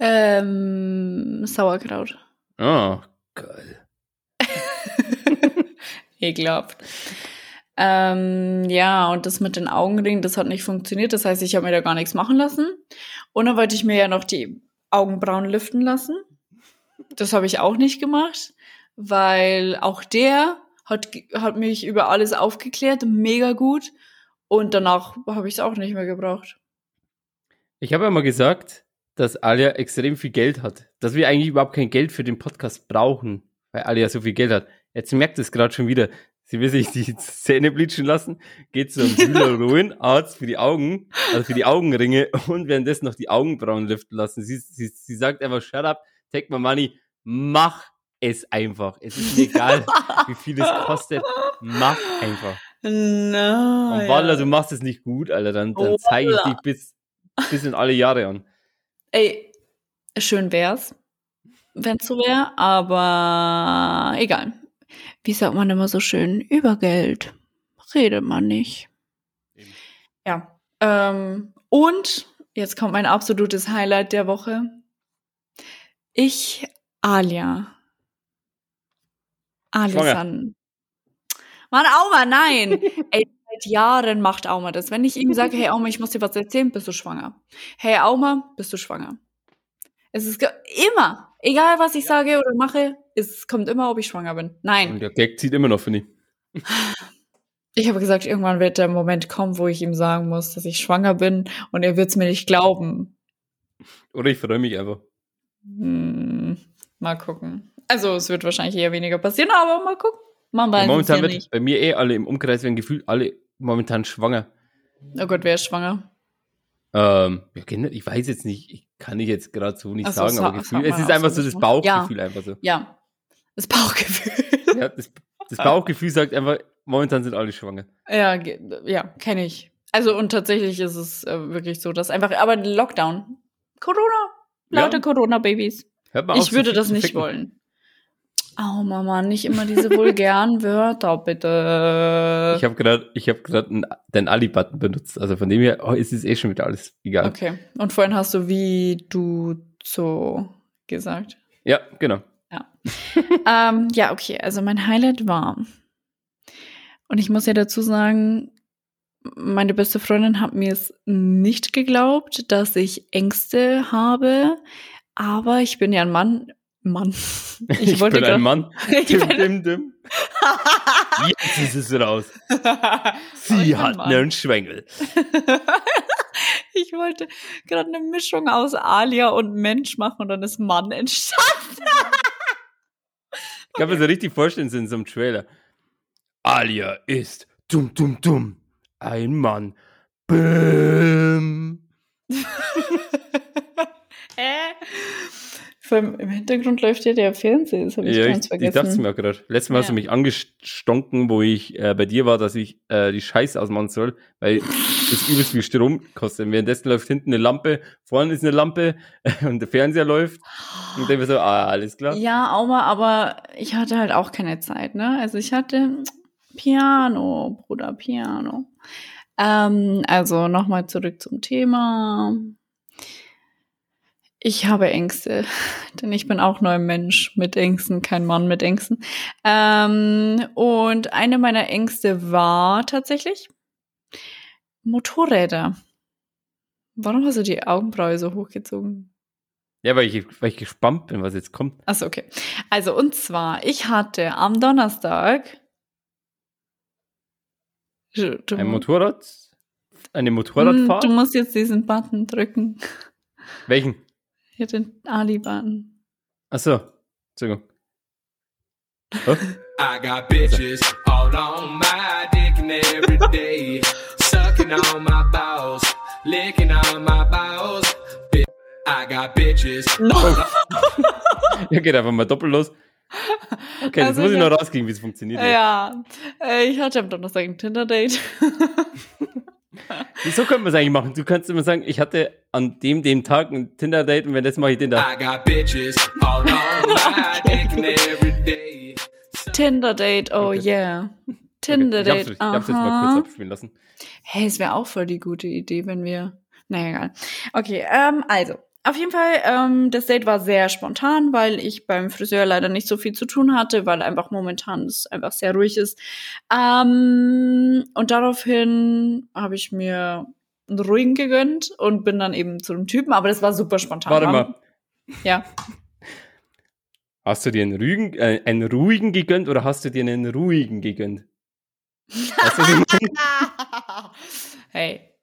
[SPEAKER 4] Ähm, Sauerkraut.
[SPEAKER 5] Oh, geil.
[SPEAKER 4] Ekelhaft. Ähm, ja, und das mit den Augenringen, das hat nicht funktioniert. Das heißt, ich habe mir da gar nichts machen lassen. Und dann wollte ich mir ja noch die Augenbrauen liften lassen. Das habe ich auch nicht gemacht, weil auch der hat, hat mich über alles aufgeklärt, mega gut. Und danach habe ich es auch nicht mehr gebraucht.
[SPEAKER 5] Ich habe ja mal gesagt, dass Alia extrem viel Geld hat. Dass wir eigentlich überhaupt kein Geld für den Podcast brauchen, weil Alia so viel Geld hat. Jetzt merkt es gerade schon wieder. Sie will sich die Zähne bleachen lassen, geht zum Hyaluron-Arzt für die Augen, also für die Augenringe und währenddessen noch die Augenbrauen lüften lassen. Sie, sie, sie sagt einfach, shut up, take my money, mach es einfach. Es ist mir egal, wie viel es kostet, mach einfach.
[SPEAKER 4] No.
[SPEAKER 5] Und Walla, du machst es nicht gut, Alter, dann, dann zeige ich dich bis, bis in alle Jahre an.
[SPEAKER 4] Ey, schön wär's, wenn's so wäre, aber egal. Wie sagt man immer so schön? Über Geld redet man nicht.
[SPEAKER 5] Eben.
[SPEAKER 4] Ja. Ähm, und jetzt kommt mein absolutes Highlight der Woche. Ich, Alia. Alisan. Mann, Auma, nein. Ey, seit Jahren macht Auma das. Wenn ich ihm sage, hey Auma, ich muss dir was erzählen, bist du schwanger. Hey Auma, bist du schwanger. Es ist immer, egal was ich sage oder mache, es kommt immer, ob ich schwanger bin. Nein.
[SPEAKER 5] Und der Gag zieht immer noch, finde ich.
[SPEAKER 4] Ich habe gesagt, irgendwann wird der Moment kommen, wo ich ihm sagen muss, dass ich schwanger bin und er wird es mir nicht glauben.
[SPEAKER 5] Oder ich freue mich einfach.
[SPEAKER 4] Hm, mal gucken. Also es wird wahrscheinlich eher weniger passieren, aber mal gucken. Man weiß es
[SPEAKER 5] momentan
[SPEAKER 4] ja
[SPEAKER 5] wird
[SPEAKER 4] nicht.
[SPEAKER 5] bei mir eh alle im Umkreis werden gefühlt alle momentan schwanger.
[SPEAKER 4] Oh Gott, wer ist schwanger?
[SPEAKER 5] Ähm, ja, gen- ich weiß jetzt nicht, ich kann ich jetzt gerade so nicht
[SPEAKER 4] Ach so,
[SPEAKER 5] sagen, aber Gefühl, es ist einfach
[SPEAKER 4] so
[SPEAKER 5] das. Bauchgefühl einfach so.
[SPEAKER 4] Ja, das Bauchgefühl.
[SPEAKER 5] Ja, das, das Bauchgefühl sagt einfach, momentan sind alle schwanger.
[SPEAKER 4] ja, ja, kenne ich. Also und tatsächlich ist es äh, wirklich so, dass einfach, aber Lockdown, Corona, lauter
[SPEAKER 5] Ja.
[SPEAKER 4] Corona-Babys. Ich würde das nicht
[SPEAKER 5] ficken.
[SPEAKER 4] wollen. Oh Mama, nicht immer diese vulgären Wörter, bitte.
[SPEAKER 5] Ich habe gerade, ich habe gerade den Ali-Button benutzt, also von dem her oh, ist es eh schon wieder alles egal.
[SPEAKER 4] okay. Und vorhin hast du wie du so gesagt.
[SPEAKER 5] Ja, genau.
[SPEAKER 4] ähm, ja, okay. Also mein Highlight war. Und ich muss ja dazu sagen, meine beste Freundin hat mir es nicht geglaubt, dass ich Ängste habe. Aber ich bin ja ein Mann. Mann.
[SPEAKER 5] Ich, bin
[SPEAKER 4] grad-
[SPEAKER 5] ein Mann.
[SPEAKER 4] Ich
[SPEAKER 5] Dim,
[SPEAKER 4] bin-
[SPEAKER 5] dim, dim. Jetzt ist es raus. Sie
[SPEAKER 4] ich bin
[SPEAKER 5] hat einen Schwengel.
[SPEAKER 4] Ich wollte gerade eine Mischung aus Alia und Mensch machen und dann ist Mann entstanden.
[SPEAKER 5] Ich kann mir so richtig vorstellen, in so einem Trailer. Alia ist dumm, dumm, dumm. Ein Mann. Bäm.
[SPEAKER 4] Hä? Vor allem Im Hintergrund läuft ja der Fernseher, das habe ich
[SPEAKER 5] Ja,
[SPEAKER 4] ganz
[SPEAKER 5] ich, ich dachte
[SPEAKER 4] vergessen.
[SPEAKER 5] mir auch gerade. Letztes Mal hast du
[SPEAKER 4] Ja.
[SPEAKER 5] mich angestonken, wo ich äh, bei dir war, dass ich äh, die Scheiße ausmachen soll, weil das übelst viel Strom kostet. Währenddessen läuft hinten eine Lampe, vorne ist eine Lampe und der Fernseher läuft. Und dann so, ah, alles klar.
[SPEAKER 4] Ja, Auma, aber ich hatte halt auch keine Zeit, ne? Also ich hatte Piano, Bruder, Piano. Ähm, also nochmal zurück zum Thema. Ich habe Ängste, denn ich bin auch nur ein Mensch mit Ängsten, kein Mann mit Ängsten. Ähm, und eine meiner Ängste war tatsächlich Motorräder. Warum hast du die Augenbraue so hochgezogen?
[SPEAKER 5] Ja, weil ich, weil ich gespannt bin, was jetzt kommt.
[SPEAKER 4] Achso, okay. Also, und zwar, ich hatte am Donnerstag.
[SPEAKER 5] Ein Motorrad? Eine
[SPEAKER 4] Hm,
[SPEAKER 5] Motorradfahrt?
[SPEAKER 4] du musst jetzt diesen Button drücken.
[SPEAKER 5] Welchen?
[SPEAKER 4] Hier den Ali-Button.
[SPEAKER 5] Achso. Entschuldigung. Oh,
[SPEAKER 7] I got bitches all on my dick and every day, sucking on my balls, licking on my balls. I got bitches.
[SPEAKER 5] ja, geht einfach mal doppelt los. Okay,
[SPEAKER 4] Also
[SPEAKER 5] jetzt muss ich
[SPEAKER 4] ich
[SPEAKER 5] noch rauskriegen, wie es funktioniert.
[SPEAKER 4] Ja, äh, ich hatte am Donnerstag ein Tinder-Date.
[SPEAKER 5] Wieso könnte man es eigentlich machen? Du kannst immer sagen, ich hatte an dem, dem Tag ein Tinder-Date und wenn das mache ich den da.
[SPEAKER 7] I got bitches all on my dick and every day.
[SPEAKER 4] Tinder-Date, oh
[SPEAKER 5] Okay.
[SPEAKER 4] yeah.
[SPEAKER 5] Okay,
[SPEAKER 4] Tinder-Date,
[SPEAKER 5] Ich hab's, ich hab's jetzt mal
[SPEAKER 4] aha.
[SPEAKER 5] kurz abspielen lassen.
[SPEAKER 4] Hey, es wäre auch voll die gute Idee, wenn wir. Naja, egal. Okay, ähm, also. Auf jeden Fall, ähm, das Date war sehr spontan, weil ich beim Friseur leider nicht so viel zu tun hatte, weil einfach momentan es einfach sehr ruhig ist. Ähm, und daraufhin habe ich mir einen ruhigen gegönnt und bin dann eben zu dem Typen, aber das war super spontan.
[SPEAKER 5] Warte
[SPEAKER 4] War-
[SPEAKER 5] mal.
[SPEAKER 4] Ja.
[SPEAKER 5] Hast du dir einen ruhigen, äh, einen ruhigen gegönnt oder hast du dir einen ruhigen gegönnt?
[SPEAKER 4] Hey.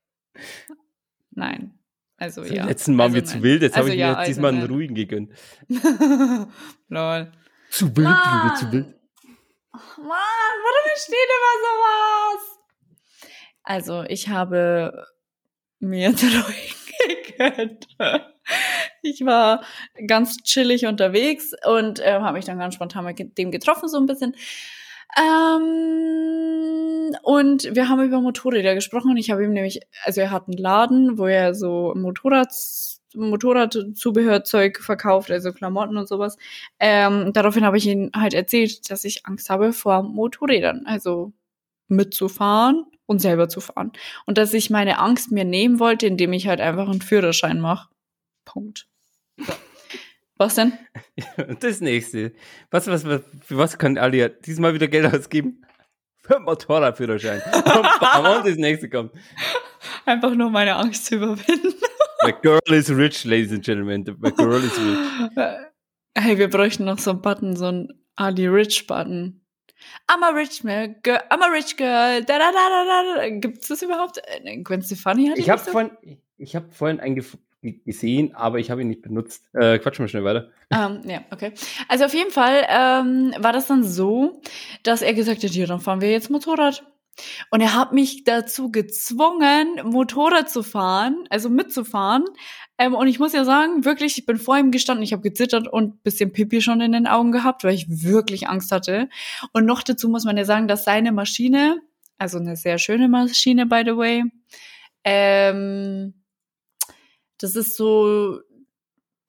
[SPEAKER 4] Nein. Also ja.
[SPEAKER 5] letzten Mal waren
[SPEAKER 4] also,
[SPEAKER 5] wir zu wild, jetzt
[SPEAKER 4] Also
[SPEAKER 5] habe ich
[SPEAKER 4] ja,
[SPEAKER 5] mir
[SPEAKER 4] also
[SPEAKER 5] diesmal einen
[SPEAKER 4] nein.
[SPEAKER 5] ruhigen gegönnt.
[SPEAKER 4] Lol.
[SPEAKER 5] Zu wild, Bruder, zu wild.
[SPEAKER 4] Mann, warum steht immer sowas? Also, ich habe mir jetzt ruhig gegönnt. Ich war ganz chillig unterwegs und äh, habe mich dann ganz spontan mit dem getroffen, so ein bisschen. Ähm, und wir haben über Motorräder gesprochen und ich habe ihm nämlich, also er hat einen Laden, wo er so Motorrad, Motorradzubehörzeug verkauft, also Klamotten und sowas. Ähm, daraufhin habe ich ihm halt erzählt, dass ich Angst habe vor Motorrädern, also mitzufahren und selber zu fahren. Und dass ich meine Angst mir nehmen wollte, indem ich halt einfach einen Führerschein mache. Punkt. Was denn?
[SPEAKER 5] Das nächste. Was, was, was, für was kann Alia diesmal wieder Geld ausgeben? Für einen Motorradführerschein. Und das nächste kommt.
[SPEAKER 4] Einfach nur meine Angst zu überwinden.
[SPEAKER 5] The girl is rich, ladies and gentlemen. The girl is rich.
[SPEAKER 4] Hey, wir bräuchten noch so einen Button, so einen Ali Rich Button. I'm a rich man, girl, I'm a rich girl. Da, da, da, da, da. Gibt's das überhaupt? Äh, Gwen Stefani hat
[SPEAKER 5] Ich habe vorhin, ich hab vorhin gef- gesehen, aber ich habe ihn nicht benutzt. Äh, quatsch mal schnell weiter.
[SPEAKER 4] Ähm, ja, okay. Also auf jeden Fall ähm, war das dann so, dass er gesagt hat, ja, dann fahren wir jetzt Motorrad. Und er hat mich dazu gezwungen, Motorrad zu fahren, also mitzufahren. Ähm, und ich muss ja sagen, wirklich, ich bin vor ihm gestanden, ich habe gezittert und ein bisschen Pipi schon in den Augen gehabt, weil ich wirklich Angst hatte. Und noch dazu muss man ja sagen, dass seine Maschine, also eine sehr schöne Maschine, by the way, ähm, das ist so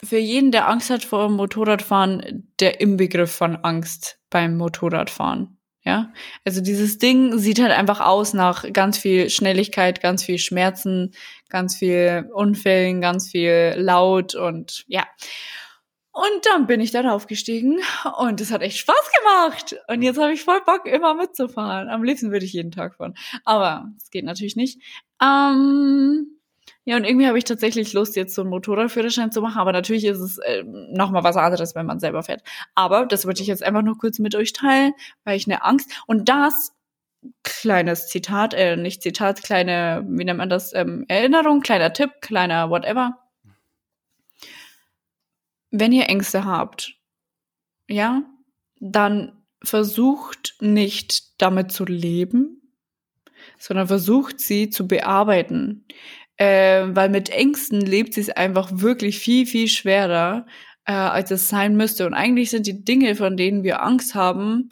[SPEAKER 4] für jeden, der Angst hat vor dem Motorradfahren, der Inbegriff von Angst beim Motorradfahren. Ja, also dieses Ding sieht halt einfach aus nach ganz viel Schnelligkeit, ganz viel Schmerzen, ganz viel Unfällen, ganz viel laut und ja. Und dann bin ich da draufgestiegen und es hat echt Spaß gemacht. Und jetzt habe ich voll Bock, immer mitzufahren. Am liebsten würde ich jeden Tag fahren. Aber es geht natürlich nicht. Ähm, ja, und irgendwie habe ich tatsächlich Lust, jetzt so einen Motorradführerschein zu machen. Aber natürlich ist es äh, nochmal was anderes, wenn man selber fährt. Aber das wollte ich jetzt einfach nur kurz mit euch teilen, weil ich eine Angst. Und das, kleines Zitat, äh, nicht Zitat, kleine, wie nennt man das, ähm, Erinnerung, kleiner Tipp, kleiner whatever. Wenn ihr Ängste habt, ja, dann versucht nicht damit zu leben, sondern versucht sie zu bearbeiten. Äh, weil mit Ängsten lebt sie es einfach wirklich viel, viel schwerer, äh, als es sein müsste. Und eigentlich sind die Dinge, von denen wir Angst haben,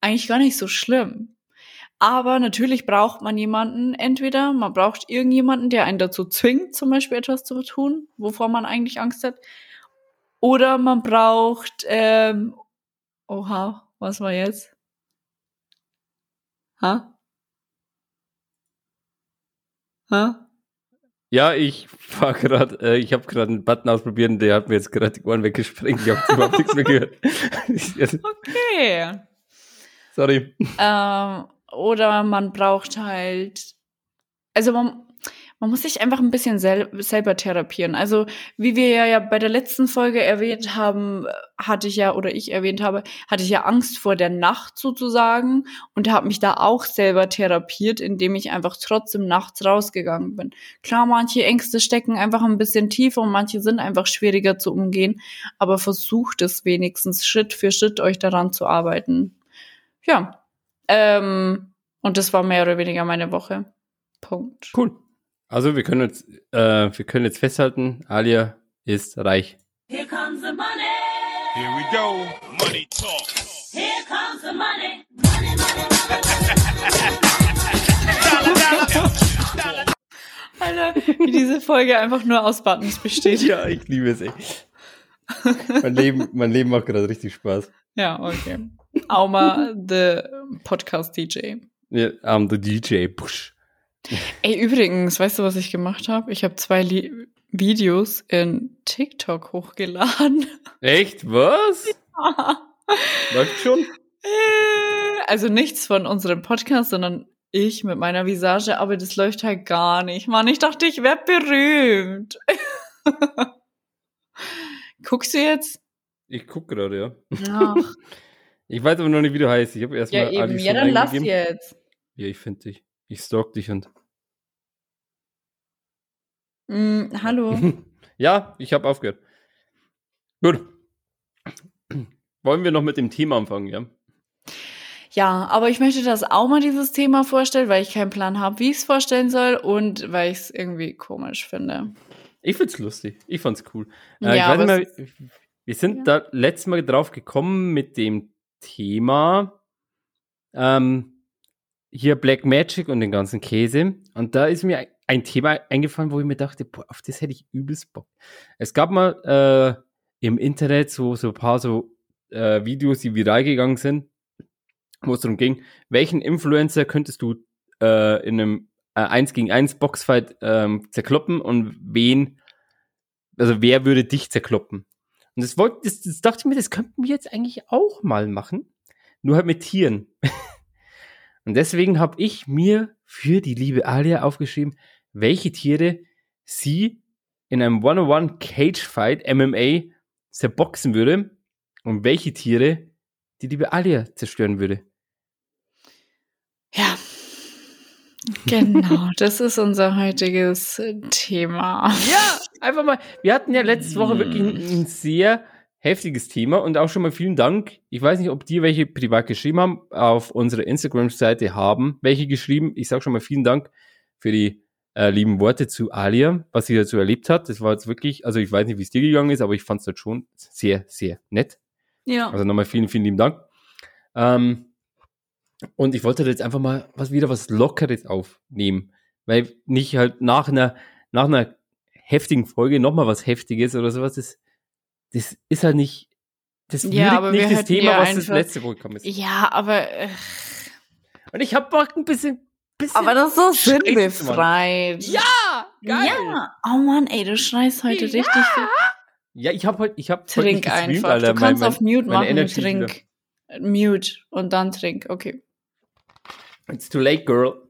[SPEAKER 4] eigentlich gar nicht so schlimm. Aber natürlich braucht man jemanden, entweder man braucht irgendjemanden, der einen dazu zwingt, zum Beispiel etwas zu tun, wovor man eigentlich Angst hat. Oder man braucht, ähm, oha, was war jetzt? Ha? Ha?
[SPEAKER 5] Ja, ich war gerade, äh, ich habe gerade einen Button ausprobiert und der hat mir jetzt gerade die Ohren weggesprengt. Ich habe überhaupt nichts mehr gehört.
[SPEAKER 4] Okay.
[SPEAKER 5] Sorry.
[SPEAKER 4] Ähm, oder man braucht halt, also man, man muss sich einfach ein bisschen sel selber therapieren. Also wie wir ja, bei der letzten Folge erwähnt haben, hatte ich ja, oder ich erwähnt habe, hatte ich ja Angst vor der Nacht sozusagen und habe mich da auch selber therapiert, indem ich einfach trotzdem nachts rausgegangen bin. Klar, manche Ängste stecken einfach ein bisschen tiefer und manche sind einfach schwieriger zu umgehen, aber versucht es wenigstens Schritt für Schritt euch daran zu arbeiten. Ja. Ähm, und das war mehr oder weniger meine Woche. Punkt.
[SPEAKER 5] Cool. Also wir können jetzt, äh, wir können jetzt festhalten, Alia ist reich.
[SPEAKER 2] Here we go. Money talk.
[SPEAKER 4] Alter, wie diese Folge einfach nur aus Buttons besteht.
[SPEAKER 5] Ja, ich liebe es echt. mein Leben, mein Leben macht gerade richtig Spaß.
[SPEAKER 4] Ja, okay. Auma, the Podcast DJ.
[SPEAKER 5] Ja, I'm the DJ. Push.
[SPEAKER 4] Ey, übrigens, weißt du, was ich gemacht habe? Ich habe zwei Li Videos in TikTok hochgeladen.
[SPEAKER 5] Echt? Was? Läuft schon?
[SPEAKER 4] Äh, also nichts von unserem Podcast, sondern ich mit meiner Visage, aber das läuft halt gar nicht. Mann, ich dachte, ich werd berühmt. Guckst du jetzt?
[SPEAKER 5] Ich guck gerade, ja.
[SPEAKER 4] Ach,
[SPEAKER 5] Ich weiß aber noch nicht, wie du heißt. Ich habe erstmal
[SPEAKER 4] ja eben. Ja, dann lass jetzt.
[SPEAKER 5] Ja, ich finde dich. Ich stalk dich und.
[SPEAKER 4] Mm, hallo.
[SPEAKER 5] Ja, ich habe aufgehört. Gut. Wollen wir noch mit dem Thema anfangen, ja?
[SPEAKER 4] Ja, aber ich möchte das auch mal dieses Thema vorstellen, weil ich keinen Plan habe, wie ich es vorstellen soll und weil ich es irgendwie komisch finde.
[SPEAKER 5] Ich find's lustig. Ich fand's cool. Äh,
[SPEAKER 4] Ja,
[SPEAKER 5] mehr, wir sind da letztes Mal drauf gekommen mit dem Thema ähm, hier Black Magic und den ganzen Käse. Und da ist mir ein Thema eingefallen, wo ich mir dachte, boah, auf das hätte ich übelst Bock. Es gab mal äh, im Internet so, so ein paar so äh, Videos, die viral gegangen sind, wo es darum ging, welchen Influencer könntest du äh, in einem äh, 1 gegen 1 Boxfight ähm, zerkloppen und wen, also wer würde dich zerkloppen? Und das, wollte, das, das dachte ich mir, das könnten wir jetzt eigentlich auch mal machen, nur halt mit Tieren. und deswegen habe ich mir für die liebe Alia aufgeschrieben, welche Tiere sie in einem One-on-One Cage Fight MMA zerboxen würde und welche Tiere die liebe Alia zerstören würde.
[SPEAKER 4] Ja. Genau, das ist unser heutiges Thema.
[SPEAKER 5] Ja, einfach mal. Wir hatten ja letzte Woche wirklich ein, ein sehr heftiges Thema und auch schon mal vielen Dank. Ich weiß nicht, ob dir welche privat geschrieben haben, auf unserer Instagram-Seite haben welche geschrieben. Ich sage schon mal vielen Dank für die äh, lieben Worte zu Alia, was sie dazu erlebt hat. Das war jetzt wirklich, also ich weiß nicht, wie es dir gegangen ist, aber ich fand es halt schon sehr, sehr nett.
[SPEAKER 4] Ja.
[SPEAKER 5] Also nochmal vielen, vielen lieben Dank. Ähm, und ich wollte jetzt einfach mal was wieder was Lockeres aufnehmen, weil nicht halt nach einer nach einer heftigen Folge nochmal was Heftiges oder sowas. Das, das ist halt nicht das
[SPEAKER 4] Ja,
[SPEAKER 5] würdigt
[SPEAKER 4] aber wir
[SPEAKER 5] nicht das Thema, was das
[SPEAKER 4] einfach-
[SPEAKER 5] letzte Woche gekommen ist.
[SPEAKER 4] Ja, aber, äh,
[SPEAKER 5] Und ich habe Bock ein bisschen, bisschen
[SPEAKER 4] aber das ist so sinnbefreit.
[SPEAKER 5] Ja, geil.
[SPEAKER 4] Ja. Oh Mann, ey, du schreist heute richtig viel.
[SPEAKER 5] Ja, ich habe heute, ich habe
[SPEAKER 4] Trink einfach. du kannst auf Mute machen,
[SPEAKER 5] Energy
[SPEAKER 4] trink. Mute und dann trink, okay.
[SPEAKER 5] It's too late, girl.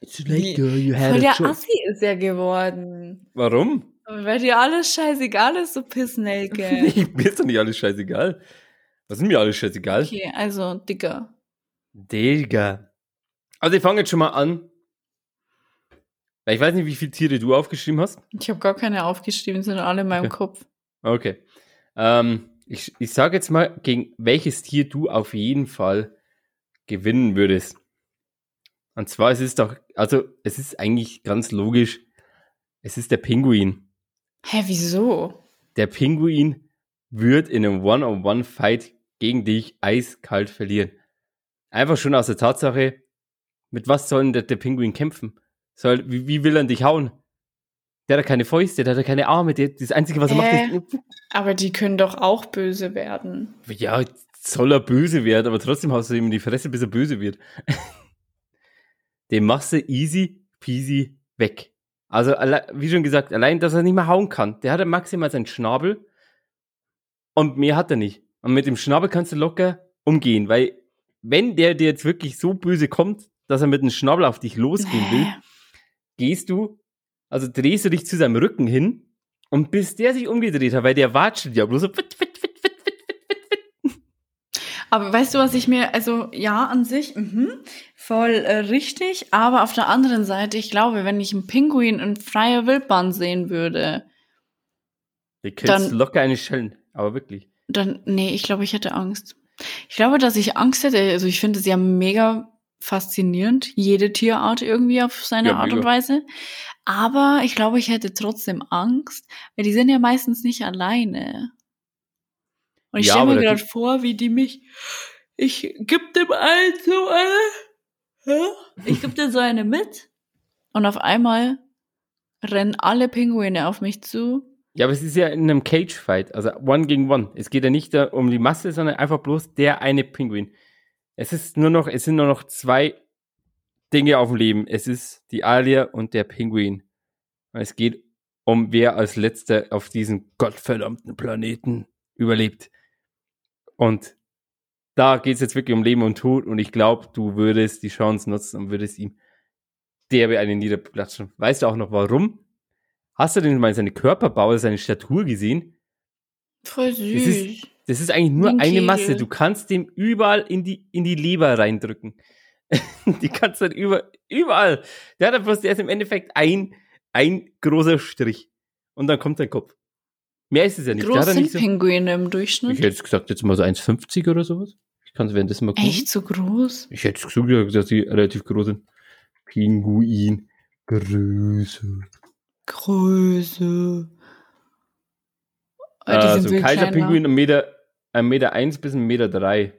[SPEAKER 6] It's too late, girl, you had
[SPEAKER 4] Voll
[SPEAKER 6] a
[SPEAKER 4] der
[SPEAKER 6] choice.
[SPEAKER 4] Assi ist er geworden.
[SPEAKER 5] Warum?
[SPEAKER 4] Weil dir alles scheißegal ist, so Pissnelke.
[SPEAKER 5] Nee, mir ist doch nicht alles scheißegal. Was ist mir alles scheißegal?
[SPEAKER 4] Okay, also, Dicker.
[SPEAKER 5] Digga. Also ich fange jetzt schon mal an. Weil ich weiß nicht, wie viele Tiere du aufgeschrieben hast.
[SPEAKER 4] Ich habe gar keine aufgeschrieben, sind alle in meinem
[SPEAKER 5] Okay.
[SPEAKER 4] Kopf.
[SPEAKER 5] Okay. Ähm, ich ich sage jetzt mal, gegen welches Tier du auf jeden Fall gewinnen würdest. Und zwar es ist doch, also es ist eigentlich ganz logisch, es ist der Pinguin.
[SPEAKER 4] Hä, wieso?
[SPEAKER 5] Der Pinguin wird in einem One-on-One-Fight gegen dich eiskalt verlieren. Einfach schon aus der Tatsache, mit was soll denn der, der Pinguin kämpfen? Soll, wie, wie will er dich hauen? Der hat ja keine Fäuste, der hat ja keine Arme, der, das Einzige, was er
[SPEAKER 4] Äh.
[SPEAKER 5] macht, ist,
[SPEAKER 4] Aber die können doch auch böse werden.
[SPEAKER 5] ja, soll er böse werden, aber trotzdem haust du ihm in die Fresse, bis er böse wird. Den machst du easy peasy weg. Also, wie schon gesagt, allein, dass er nicht mehr hauen kann. Der hat ja maximal seinen Schnabel und mehr hat er nicht. Und mit dem Schnabel kannst du locker umgehen, weil wenn der dir jetzt wirklich so böse kommt, dass er mit dem Schnabel auf dich losgehen will,
[SPEAKER 4] Hä?
[SPEAKER 5] gehst du, also drehst du dich zu seinem Rücken hin und bis der sich umgedreht hat, weil der watschelt ja bloß so fit, fit, fit.
[SPEAKER 4] Aber weißt du, was ich mir, also ja, an sich, mhm, voll äh, richtig, aber auf der anderen Seite, ich glaube, wenn ich einen Pinguin in freier Wildbahn sehen würde,
[SPEAKER 5] Ihr
[SPEAKER 4] Dann-
[SPEAKER 5] locker eine schellen, aber wirklich.
[SPEAKER 4] dann, nee, ich glaube, ich hätte Angst. Ich glaube, dass ich Angst hätte, also ich finde es ja mega faszinierend, jede Tierart irgendwie auf seine
[SPEAKER 5] Ja,
[SPEAKER 4] Art und. Weise. Aber ich glaube, ich hätte trotzdem Angst, weil die sind ja meistens nicht alleine. Und ich
[SPEAKER 5] Ja,
[SPEAKER 4] stelle mir gerade vor, wie die mich, ich geb dem allen so eine, ich geb dir so eine mit und auf einmal rennen alle Pinguine auf mich zu.
[SPEAKER 5] Ja, aber es ist ja in einem Cage-Fight, also One gegen One. Es geht ja nicht um die Masse, sondern einfach bloß der eine Pinguin. Es ist nur noch, es sind nur noch zwei Dinge auf dem Leben. Es ist die Alia und der Pinguin. Und es geht um wer als letzter auf diesem gottverdammten Planeten überlebt. Und da geht es jetzt wirklich um Leben und Tod und ich glaube, du würdest die Chance nutzen und würdest ihm derbe einen niederplatschen. Weißt du auch noch warum? Hast du denn mal seine Körperbau, seine Statur gesehen?
[SPEAKER 4] Voll süß.
[SPEAKER 5] Das ist, das ist eigentlich nur eine
[SPEAKER 4] Kegel.
[SPEAKER 5] Masse. Du kannst dem überall in die, in die Leber reindrücken. die kannst du dann über, überall. Der hat ja bloß, der ist im Endeffekt ein, ein großer Strich. Und dann kommt dein Kopf. Mehr ist es ja nicht.
[SPEAKER 4] Groß sind
[SPEAKER 5] nicht so,
[SPEAKER 4] Pinguine im
[SPEAKER 5] ich
[SPEAKER 4] Durchschnitt.
[SPEAKER 5] hätte jetzt gesagt, jetzt mal so 1,50 oder sowas. Ich kann es währenddessen mal gucken.
[SPEAKER 4] Echt so groß?
[SPEAKER 5] Ich hätte gesagt, dass die relativ groß sind. Pinguin. Größe.
[SPEAKER 4] Größe. Die
[SPEAKER 5] Also Kaiserpinguin ein Meter, ein Meter eins bis ein Meter drei.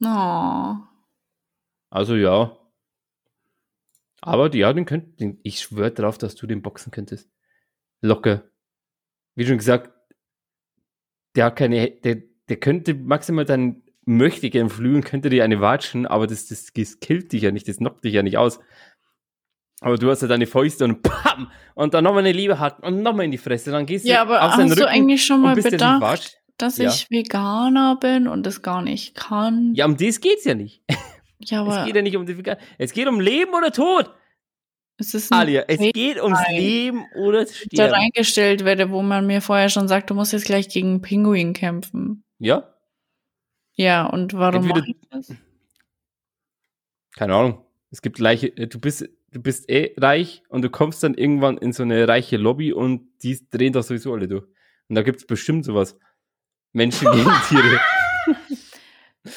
[SPEAKER 4] kleiner.
[SPEAKER 5] Also ja. Aber ja, den könnt, den, ich schwöre drauf, dass du den boxen könntest. Locker. Wie schon gesagt, der hat keine, der, der könnte maximal dann möchte gern flügeln, könnte dir eine watschen, aber das, das, das killt dich ja nicht, das knockt dich ja nicht aus. Aber du hast ja deine Fäuste und pam! Und dann nochmal eine Liebe hacken und nochmal in die Fresse. Dann gehst du
[SPEAKER 4] Ja, aber
[SPEAKER 5] auf
[SPEAKER 4] hast du
[SPEAKER 5] Rücken
[SPEAKER 4] eigentlich schon mal bedacht. Dass
[SPEAKER 5] Ja.
[SPEAKER 4] ich Veganer bin und das gar nicht kann?
[SPEAKER 5] Ja, um das geht's ja nicht.
[SPEAKER 4] Ja,
[SPEAKER 5] Es
[SPEAKER 4] aber
[SPEAKER 5] geht ja nicht um die Vegan. Es geht um Leben oder Tod.
[SPEAKER 4] es ist
[SPEAKER 5] Alia, es
[SPEAKER 4] Fake
[SPEAKER 5] geht ums. Leben oder
[SPEAKER 4] da
[SPEAKER 5] Sterben.
[SPEAKER 4] reingestellt werde, wo man mir vorher schon sagt, du musst jetzt gleich gegen einen Pinguin kämpfen.
[SPEAKER 5] Ja?
[SPEAKER 4] Ja, und warum
[SPEAKER 5] Entweder-
[SPEAKER 4] mach ich das?
[SPEAKER 5] Keine Ahnung. Es gibt reiche, äh, du bist, du bist eh reich und du kommst dann irgendwann in so eine reiche Lobby und die drehen das sowieso alle durch. Und da gibt's bestimmt sowas. Menschen gegen Tiere.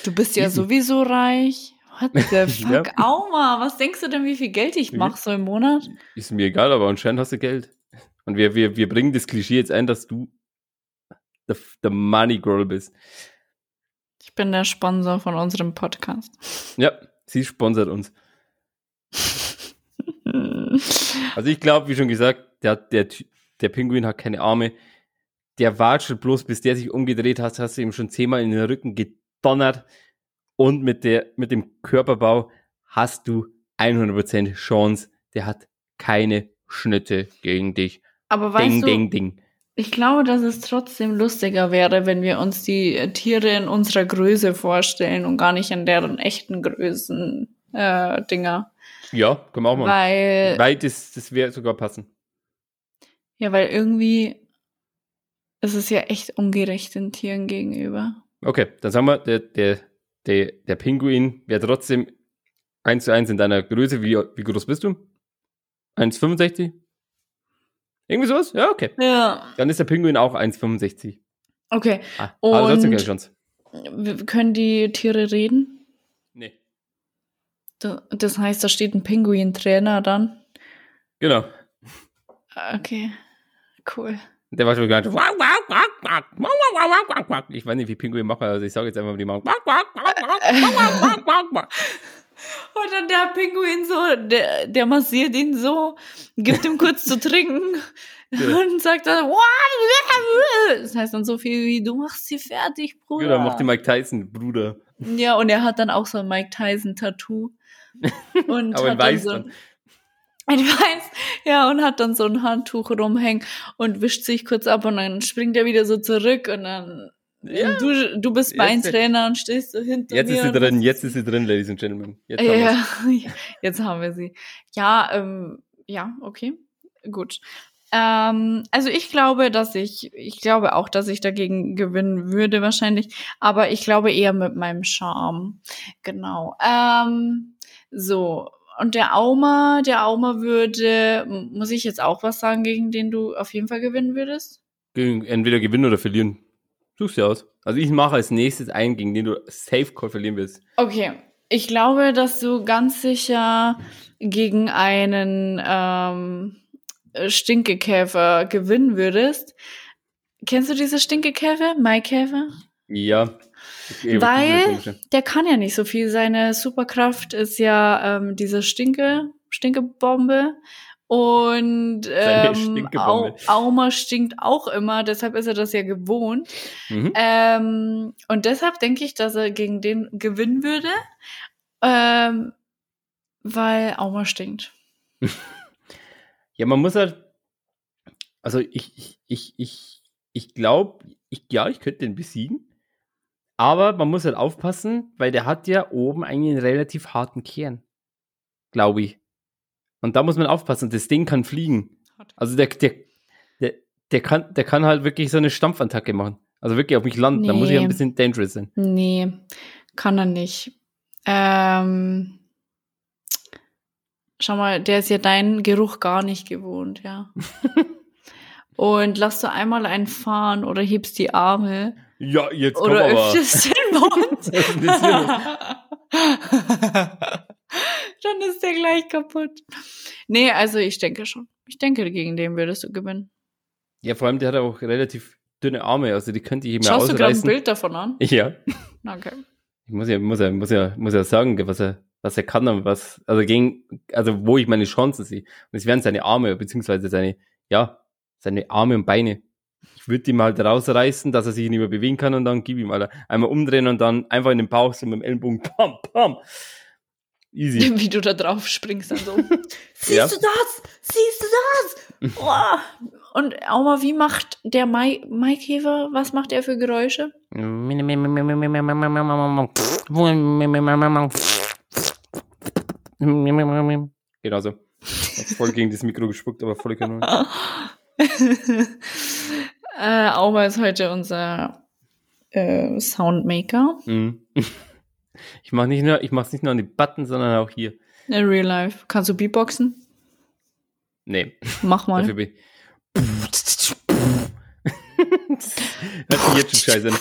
[SPEAKER 4] Du bist ja sowieso reich. What the fuck?
[SPEAKER 5] Ja.
[SPEAKER 4] Auma, was denkst du denn, wie viel Geld ich mache so im Monat?
[SPEAKER 5] Ist mir egal, aber anscheinend hast du Geld. Und wir, wir, wir bringen das Klischee jetzt ein, dass du der, der Money Girl bist.
[SPEAKER 4] Ich bin der Sponsor von unserem Podcast.
[SPEAKER 5] Ja, sie sponsert uns. Also ich glaube, wie schon gesagt, der, der, der Pinguin hat keine Arme. Der watschelt bloß, bis der sich umgedreht hat, hast du ihm schon zehnmal in den Rücken gedonnert. Und mit, der, mit dem Körperbau hast du 100% Chance. Der hat keine Schnitte gegen dich.
[SPEAKER 4] Aber weißt
[SPEAKER 5] ding,
[SPEAKER 4] du,
[SPEAKER 5] ding, ding.
[SPEAKER 4] ich glaube, dass es trotzdem lustiger wäre, wenn wir uns die Tiere in unserer Größe vorstellen und gar nicht in deren echten Größen äh, Dinger.
[SPEAKER 5] Ja, können wir auch mal.
[SPEAKER 4] Weil,
[SPEAKER 5] Weil das, das wäre sogar passen.
[SPEAKER 4] ja, weil irgendwie ist es ja echt ungerecht den Tieren gegenüber.
[SPEAKER 5] Okay, dann sagen wir, der, der, der, der Pinguin wäre trotzdem 1 zu 1 in deiner Größe. Wie, wie groß bist du? 1,65? Irgendwie sowas? Ja, okay.
[SPEAKER 4] Ja.
[SPEAKER 5] Dann ist der Pinguin auch 1,65.
[SPEAKER 4] Okay.
[SPEAKER 5] Ah, aber trotzdem
[SPEAKER 4] Und-
[SPEAKER 5] keine Chance.
[SPEAKER 4] Können die Tiere reden?
[SPEAKER 5] Nee.
[SPEAKER 4] Da- Das heißt, da steht ein Pinguin-Trainer dann.
[SPEAKER 5] Genau.
[SPEAKER 4] Okay. Cool.
[SPEAKER 5] Der war schon gleich. Ich weiß nicht, wie Pinguin machen, also ich sage jetzt einfach, die machen.
[SPEAKER 4] Und dann der Pinguin so, der, der massiert ihn so, gibt ihm kurz zu trinken und sagt dann, "Wow, das heißt dann so viel wie, du machst sie fertig, Bruder.
[SPEAKER 5] Genau, macht die Mike Tyson, Bruder.
[SPEAKER 4] ja, und er hat dann auch so ein Mike Tyson-Tattoo. Und
[SPEAKER 5] Aber
[SPEAKER 4] hat dann
[SPEAKER 5] weiß
[SPEAKER 4] so
[SPEAKER 5] dann.
[SPEAKER 4] Ich weiß, ja, und hat dann so ein Handtuch rumhängen und wischt sich kurz ab und dann springt er wieder so zurück und dann,
[SPEAKER 5] Ja.
[SPEAKER 4] du, du bist mein
[SPEAKER 5] Jetzt-
[SPEAKER 4] Trainer und stehst so hinter
[SPEAKER 5] Jetzt
[SPEAKER 4] mir.
[SPEAKER 5] ist sie drin, jetzt ist sie drin, Ladies and Gentlemen. Jetzt haben wir's.
[SPEAKER 4] ja, jetzt haben wir sie. Ja, ähm, ja, okay, gut. Ähm, also ich glaube, dass ich, ich glaube auch, dass ich dagegen gewinnen würde wahrscheinlich, aber ich glaube eher mit meinem Charme. Genau. Ähm, so. Und der Auma, der Auma würde, muss ich jetzt auch was sagen, gegen den du auf jeden Fall gewinnen würdest?
[SPEAKER 5] Gegen- Entweder gewinnen oder verlieren. Such's dir aus. Also ich mache als nächstes einen, gegen den du safe call verlieren willst.
[SPEAKER 4] Okay. Ich glaube, dass du ganz sicher gegen einen ähm, Stinkekäfer gewinnen würdest. Kennst du diese Stinkekäfer? Maikäfer?
[SPEAKER 5] Ja.
[SPEAKER 4] Weil der kann ja nicht so viel. Seine Superkraft ist ja ähm, diese Stinke, Stinkebombe. Und ähm. Au, Auma stinkt auch immer, deshalb ist er das ja gewohnt.
[SPEAKER 5] Mhm.
[SPEAKER 4] Ähm, und deshalb denke ich, dass er gegen den gewinnen würde, ähm, weil Auma stinkt.
[SPEAKER 5] Ja, man muss halt. Also ich, ich, ich, ich, ich glaube, ich, ja, ich könnte den besiegen. Aber man muss halt aufpassen, weil der hat ja oben einen relativ harten Kern. Glaube ich. Und da muss man aufpassen. Das Ding kann fliegen. Also der, der, der, der kann, der kann halt wirklich so eine Stampfattacke machen. Also wirklich auf mich landen. Da muss ich
[SPEAKER 4] Nee.
[SPEAKER 5] ein bisschen dangerous sein.
[SPEAKER 4] Nee, kann er nicht. Ähm, Schau mal, der ist ja deinen Geruch gar nicht gewohnt, ja. Und lass du einmal einen fahren oder hebst die Arme
[SPEAKER 5] Ja, jetzt komm
[SPEAKER 4] oder
[SPEAKER 5] aber.
[SPEAKER 4] öffnest den Mund. Dann ist der gleich kaputt. Nee, also ich denke schon. Ich denke, gegen den würdest du gewinnen.
[SPEAKER 5] Ja, vor allem, der hat auch relativ dünne Arme, also die könnte ich ihm ja
[SPEAKER 4] Schaust du gerade ein
[SPEAKER 5] ausreißen.
[SPEAKER 4] Bild davon an?
[SPEAKER 5] Ja.
[SPEAKER 4] Okay.
[SPEAKER 5] Ich muss ja, muss ja, muss ja, muss ja sagen, was er, was er kann und was, also gegen, also wo ich meine Chancen sehe. Und es wären seine Arme, beziehungsweise seine, ja, seine Arme und Beine. Ich würde ihm halt rausreißen, dass er sich nicht mehr bewegen kann und dann gib ihm Alter. Einmal umdrehen und dann einfach in den Bauch so mit dem Ellenbogen, pam, pam. Easy.
[SPEAKER 4] Wie du da drauf springst dann so. Siehst
[SPEAKER 5] Ja.
[SPEAKER 4] du das? Siehst du das? Boah. Und auch mal, wie macht der Mai Maikäfer, was macht er für Geräusche?
[SPEAKER 5] Genau so. Voll gegen das Mikro gespuckt, aber voll kanon.
[SPEAKER 4] Äh, Auma ist heute unser äh, Soundmaker.
[SPEAKER 5] Mhm. Ich mach nicht nur, ich mach's nicht nur an die Button, sondern auch hier.
[SPEAKER 4] In Real Life. Kannst du Beatboxen?
[SPEAKER 5] Nee,
[SPEAKER 4] Mach mal.
[SPEAKER 5] dafür bin ich. Hört sich jetzt schon scheiße an.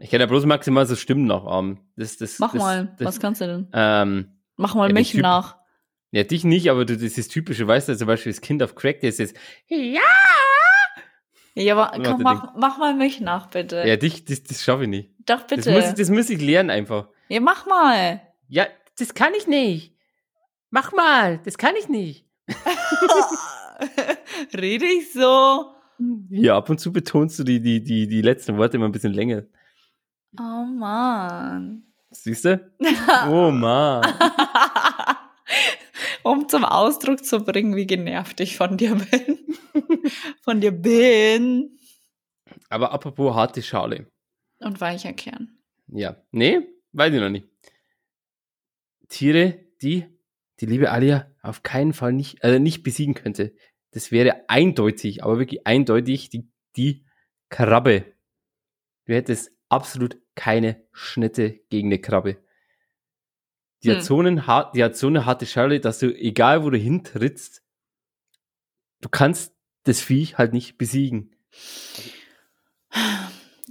[SPEAKER 5] Ich kann ja bloß maximal so Stimmen nachahmen. Das, das,
[SPEAKER 4] Mach
[SPEAKER 5] das,
[SPEAKER 4] mal.
[SPEAKER 5] Das,
[SPEAKER 4] was kannst du denn?
[SPEAKER 5] Ähm,
[SPEAKER 4] Mach mal
[SPEAKER 5] ja,
[SPEAKER 4] mich nach.
[SPEAKER 5] Ja, dich nicht, aber du, das ist typische, weißt du, zum Beispiel das Kind auf Crack, das ist ja,
[SPEAKER 4] Ja, aber komm, mach, mach mal mich nach, bitte.
[SPEAKER 5] ja, dich, das, das schaffe ich nicht.
[SPEAKER 4] Doch,
[SPEAKER 5] Das
[SPEAKER 4] bitte.
[SPEAKER 5] muss, ich, das muss ich lernen einfach.
[SPEAKER 4] ja, mach mal.
[SPEAKER 5] Ja, das kann ich nicht. Mach mal, das kann ich nicht.
[SPEAKER 4] Rede ich so?
[SPEAKER 5] Ja, ab und zu betonst du die, die, die, die letzten Worte immer ein bisschen länger.
[SPEAKER 4] Oh Mann.
[SPEAKER 5] Siehst du? Oh Mann.
[SPEAKER 4] um zum Ausdruck zu bringen, wie genervt ich von dir bin. von dir bin.
[SPEAKER 5] Aber apropos harte Schale.
[SPEAKER 4] Und weicher Kern.
[SPEAKER 5] Ja. Nee, weiß ich noch nicht. Tiere, die die liebe Alia auf keinen Fall nicht, also nicht besiegen könnte. Das wäre eindeutig, aber wirklich eindeutig die, die Krabbe. Du hättest absolut keine Schnitte gegen eine Krabbe. Die,
[SPEAKER 4] Hm.
[SPEAKER 5] hat so einen, die hat so eine harte Schale, dass du, egal wo du hintrittst, du kannst das Viech halt nicht besiegen.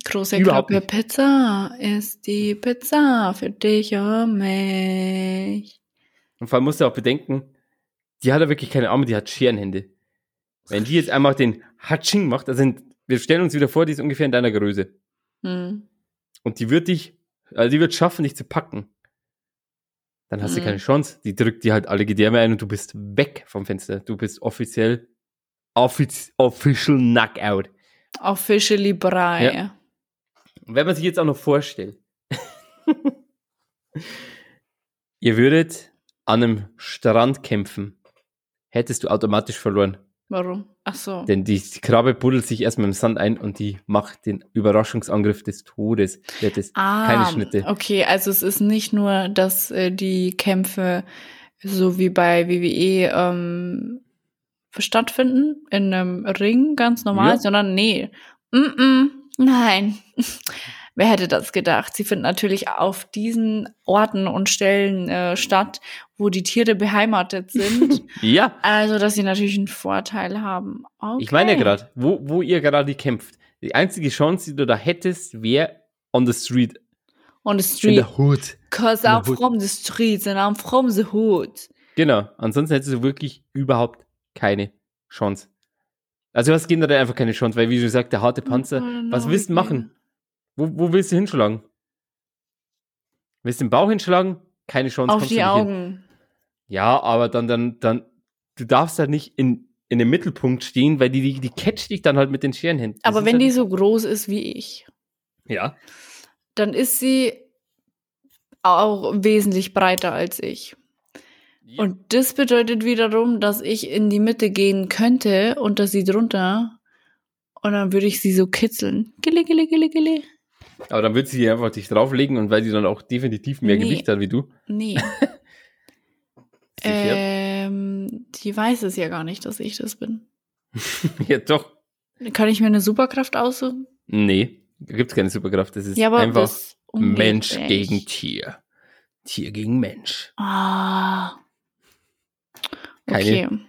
[SPEAKER 4] Große
[SPEAKER 5] Überhaupt
[SPEAKER 4] Klappe
[SPEAKER 5] nicht.
[SPEAKER 4] Pizza ist die Pizza für dich und mich.
[SPEAKER 5] Und vor allem musst du auch bedenken, die hat ja wirklich keine Arme, die hat Scherenhände. Wenn die jetzt einmal den Hatsching macht, also wir stellen uns wieder vor, die ist ungefähr in deiner Größe.
[SPEAKER 4] Hm.
[SPEAKER 5] Und die wird dich, also die wird schaffen, dich zu packen. Dann hast du
[SPEAKER 4] Mhm.
[SPEAKER 5] keine Chance. Die drückt dir halt alle Gedärme ein und du bist weg vom Fenster. Du bist offiziell, offiz, official Knockout.
[SPEAKER 4] Officially Brei.
[SPEAKER 5] Ja. Und wenn man sich jetzt auch noch vorstellt, ihr würdet an einem Strand kämpfen, hättest du automatisch verloren.
[SPEAKER 4] Warum? Ach so.
[SPEAKER 5] Denn die, die Krabbe buddelt sich erstmal im Sand ein und die macht den Überraschungsangriff des Todes. Du hättest
[SPEAKER 4] Ah,
[SPEAKER 5] keine Schnitte.
[SPEAKER 4] okay, also es ist nicht nur, dass äh, die Kämpfe so wie bei WWE ähm, stattfinden, in einem Ring, ganz normal,
[SPEAKER 5] Ja.
[SPEAKER 4] sondern nee, mm -mm, nein. Wer hätte das gedacht? Sie finden natürlich auf diesen Orten und Stellen äh, statt, wo die Tiere beheimatet sind.
[SPEAKER 5] Ja,
[SPEAKER 4] also, dass sie natürlich einen Vorteil haben. Okay.
[SPEAKER 5] ich meine ja gerade, wo, wo ihr gerade kämpft. Die einzige Chance, die du da hättest, wäre on the street.
[SPEAKER 4] On the
[SPEAKER 5] In
[SPEAKER 4] street,
[SPEAKER 5] der Hood.
[SPEAKER 4] cause
[SPEAKER 5] in
[SPEAKER 4] I'm from the streets and I'm from the hood.
[SPEAKER 5] Genau. Ansonsten hättest du wirklich überhaupt keine Chance. Also du hast generell einfach keine Chance, weil wie du sagst, der harte Panzer, was willst du machen? Wo, wo willst du hinschlagen? Willst du den Bauch hinschlagen? Keine Chance.
[SPEAKER 4] Auf
[SPEAKER 5] kommst
[SPEAKER 4] die
[SPEAKER 5] du nicht hin.
[SPEAKER 4] Augen.
[SPEAKER 5] Ja, aber dann, dann, dann, du darfst halt nicht in, in dem Mittelpunkt stehen, weil die, die, die catcht dich dann halt mit den Scherenhänden. Das
[SPEAKER 4] Aber wenn
[SPEAKER 5] halt,
[SPEAKER 4] die so groß ist wie ich,
[SPEAKER 5] Ja.
[SPEAKER 4] dann ist sie auch wesentlich breiter als ich.
[SPEAKER 5] Ja.
[SPEAKER 4] Und das bedeutet wiederum, dass ich in die Mitte gehen könnte unter sie drunter und dann würde ich sie so kitzeln. Gille, gille, gille, gille.
[SPEAKER 5] Aber dann wird sie einfach dich drauflegen und weil die dann auch definitiv mehr
[SPEAKER 4] Nee.
[SPEAKER 5] Gewicht hat wie du.
[SPEAKER 4] Nee. ähm, die weiß es ja gar nicht, dass ich das bin.
[SPEAKER 5] ja, doch.
[SPEAKER 4] Kann ich mir eine Superkraft aussuchen?
[SPEAKER 5] Nee, da gibt's keine Superkraft. Das ist
[SPEAKER 4] Ja,
[SPEAKER 5] einfach.
[SPEAKER 4] das
[SPEAKER 5] Mensch gegen Tier. Tier gegen Mensch.
[SPEAKER 4] Ah.
[SPEAKER 5] Keine-
[SPEAKER 4] Okay.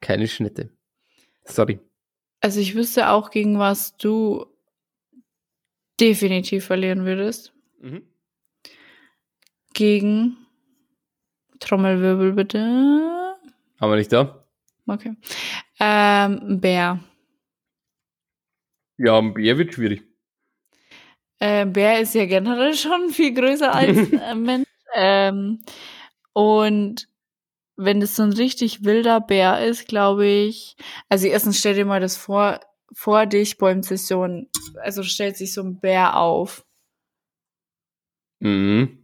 [SPEAKER 5] Keine Schnitte. Sorry.
[SPEAKER 4] Also ich wüsste auch, gegen was du definitiv verlieren würdest.
[SPEAKER 5] Mhm.
[SPEAKER 4] Gegen Trommelwirbel bitte.
[SPEAKER 5] Haben wir nicht da?
[SPEAKER 4] Okay. Ähm, Bär.
[SPEAKER 5] Ja, ein Bär wird schwierig.
[SPEAKER 4] Äh, Bär ist ja generell schon viel größer als äh, Mensch. Ähm, und wenn es so ein richtig wilder Bär ist, glaube ich, also erstens stell dir mal das vor, vor dich bäumt sich so ein, also stellt sich so ein Bär auf.
[SPEAKER 5] Mhm.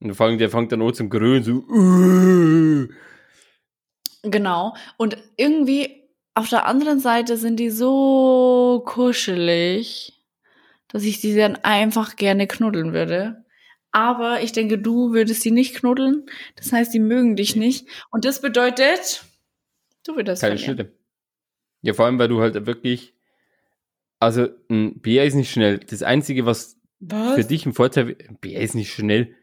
[SPEAKER 5] Und der fängt, der fängt dann an zum Grölen, so.
[SPEAKER 4] Genau. Und irgendwie auf der anderen Seite sind die so kuschelig, dass ich die dann einfach gerne knuddeln würde. Aber ich denke, du würdest sie nicht knuddeln. Das heißt, die mögen dich nicht. Und das bedeutet, du würdest
[SPEAKER 5] Keine
[SPEAKER 4] verlieren.
[SPEAKER 5] Schnitte. Ja, vor allem, weil du halt wirklich. Also, ein Bär ist nicht schnell. Das Einzige, was
[SPEAKER 4] Was?
[SPEAKER 5] für dich ein Vorteil Bär ist nicht schnell.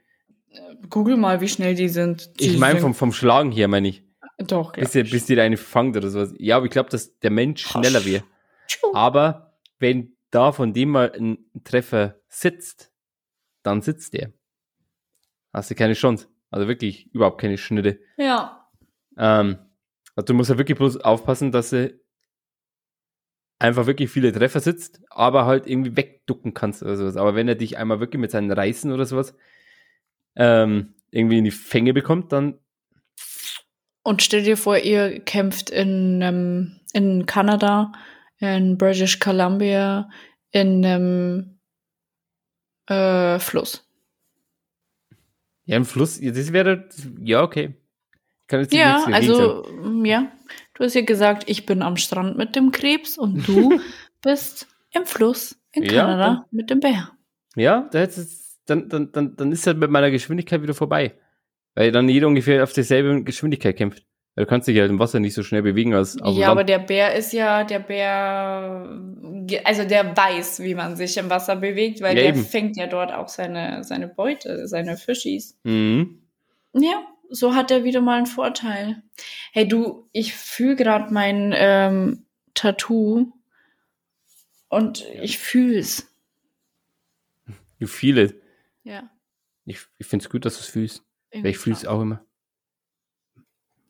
[SPEAKER 4] Google mal, wie schnell die sind. Die
[SPEAKER 5] Ich meine, vom, vom Schlagen her, meine ich.
[SPEAKER 4] Doch,
[SPEAKER 5] Bis
[SPEAKER 4] ich.
[SPEAKER 5] bis dir eine fangt oder sowas. Ja, aber ich glaube, dass der Mensch schneller wäre.
[SPEAKER 4] Tschu.
[SPEAKER 5] Aber wenn da von dem mal ein Treffer sitzt, dann sitzt der. Hast du keine Chance. Also wirklich überhaupt keine Schnitte.
[SPEAKER 4] Ja.
[SPEAKER 5] Ähm, also du musst ja wirklich bloß aufpassen, dass du einfach wirklich viele Treffer sitzt, aber halt irgendwie wegducken kannst oder sowas. Aber wenn er dich einmal wirklich mit seinen Reißen oder sowas ähm, irgendwie in die Fänge bekommt, dann
[SPEAKER 4] Und stell dir vor, ihr kämpft in, ähm, in Kanada, in British Columbia, in einem äh, Fluss.
[SPEAKER 5] ja im Fluss, das wäre ja okay. Kann jetzt
[SPEAKER 4] Ja, also, ja. Du hast ja gesagt, ich bin am Strand mit dem Krebs und du bist im Fluss in
[SPEAKER 5] Ja,
[SPEAKER 4] Kanada
[SPEAKER 5] dann-
[SPEAKER 4] mit dem Bär.
[SPEAKER 5] Ja, dann, dann, dann, dann ist halt mit meiner Geschwindigkeit wieder vorbei. Weil dann jeder ungefähr auf dieselbe Geschwindigkeit kämpft. Du kannst dich halt im Wasser nicht so schnell bewegen als auf
[SPEAKER 4] ja, aber
[SPEAKER 5] Land.
[SPEAKER 4] der Bär ist ja, der Bär, also der weiß, wie man sich im Wasser bewegt, weil
[SPEAKER 5] Ja,
[SPEAKER 4] der
[SPEAKER 5] eben.
[SPEAKER 4] fängt ja dort auch seine, seine Beute, seine Fischis.
[SPEAKER 5] Mhm.
[SPEAKER 4] Ja, so hat er wieder mal einen Vorteil. Hey du, ich fühle gerade mein ähm, Tattoo und ich fühl's.
[SPEAKER 5] Wie viele.
[SPEAKER 4] Ja.
[SPEAKER 5] Ich, ich finde es gut, dass du es fühlst. Weil ich fühle es
[SPEAKER 4] auch.
[SPEAKER 5] immer.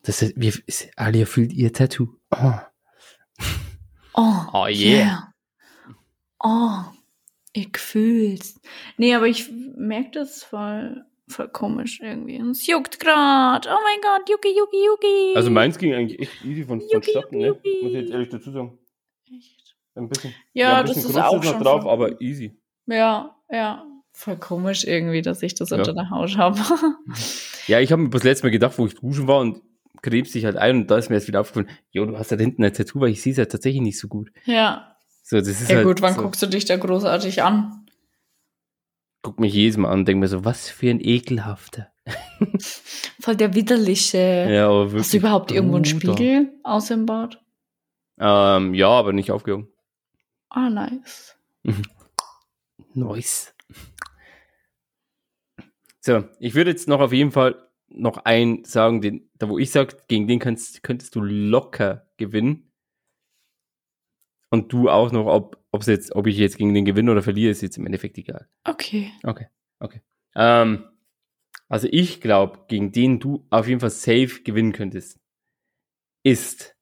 [SPEAKER 5] Das ist, wir, ist, Alia fühlt ihr Tattoo. Oh.
[SPEAKER 4] Oh,
[SPEAKER 5] Oh, yeah.
[SPEAKER 4] Oh, ich fühl's. Nee, aber ich merke das voll, voll komisch irgendwie. Und es juckt grad. Oh mein Gott, Yuki, Yuki, Yuki.
[SPEAKER 5] Also meins ging eigentlich echt easy von, von
[SPEAKER 4] Yuki,
[SPEAKER 5] Starten, ne?
[SPEAKER 4] Yuki.
[SPEAKER 5] Muss ich jetzt ehrlich dazu sagen.
[SPEAKER 4] Echt?
[SPEAKER 5] Ein bisschen.
[SPEAKER 4] Ja,
[SPEAKER 5] ein
[SPEAKER 4] das
[SPEAKER 5] bisschen
[SPEAKER 4] ist
[SPEAKER 5] Grütze
[SPEAKER 4] auch
[SPEAKER 5] noch
[SPEAKER 4] schon
[SPEAKER 5] drauf, aber easy.
[SPEAKER 4] Ja, ja. Voll komisch irgendwie, dass ich das
[SPEAKER 5] Ja.
[SPEAKER 4] unter der Haut habe.
[SPEAKER 5] Ja, ich habe mir das letzte Mal gedacht, wo ich duschen war und krebs sich halt ein und da ist mir jetzt wieder aufgefallen, jo, du hast da hinten ein Tattoo, weil ich sehe es ja tatsächlich nicht so gut.
[SPEAKER 4] ja.
[SPEAKER 5] So, das ist
[SPEAKER 4] Ja
[SPEAKER 5] halt
[SPEAKER 4] gut, wann
[SPEAKER 5] so,
[SPEAKER 4] guckst du dich da großartig an?
[SPEAKER 5] Guck mich jedes Mal an und denk mir so, was für ein ekelhafter.
[SPEAKER 4] Voll der widerliche.
[SPEAKER 5] Ja, aber wirklich.
[SPEAKER 4] Hast du überhaupt irgendwo einen
[SPEAKER 5] Bruder.
[SPEAKER 4] Spiegel aus dem Bad?
[SPEAKER 5] Ähm, ja, aber nicht aufgehoben.
[SPEAKER 4] Ah, nice.
[SPEAKER 5] Nice. So, ich würde jetzt noch auf jeden Fall noch einen sagen, den, da wo ich sage, gegen den kannst, könntest du locker gewinnen. Und du auch noch, ob, ob's jetzt, ob ich jetzt gegen den gewinne oder verliere, ist jetzt im Endeffekt egal.
[SPEAKER 4] Okay.
[SPEAKER 5] Okay, okay. Ähm, also ich glaube, gegen den du auf jeden Fall safe gewinnen könntest, ist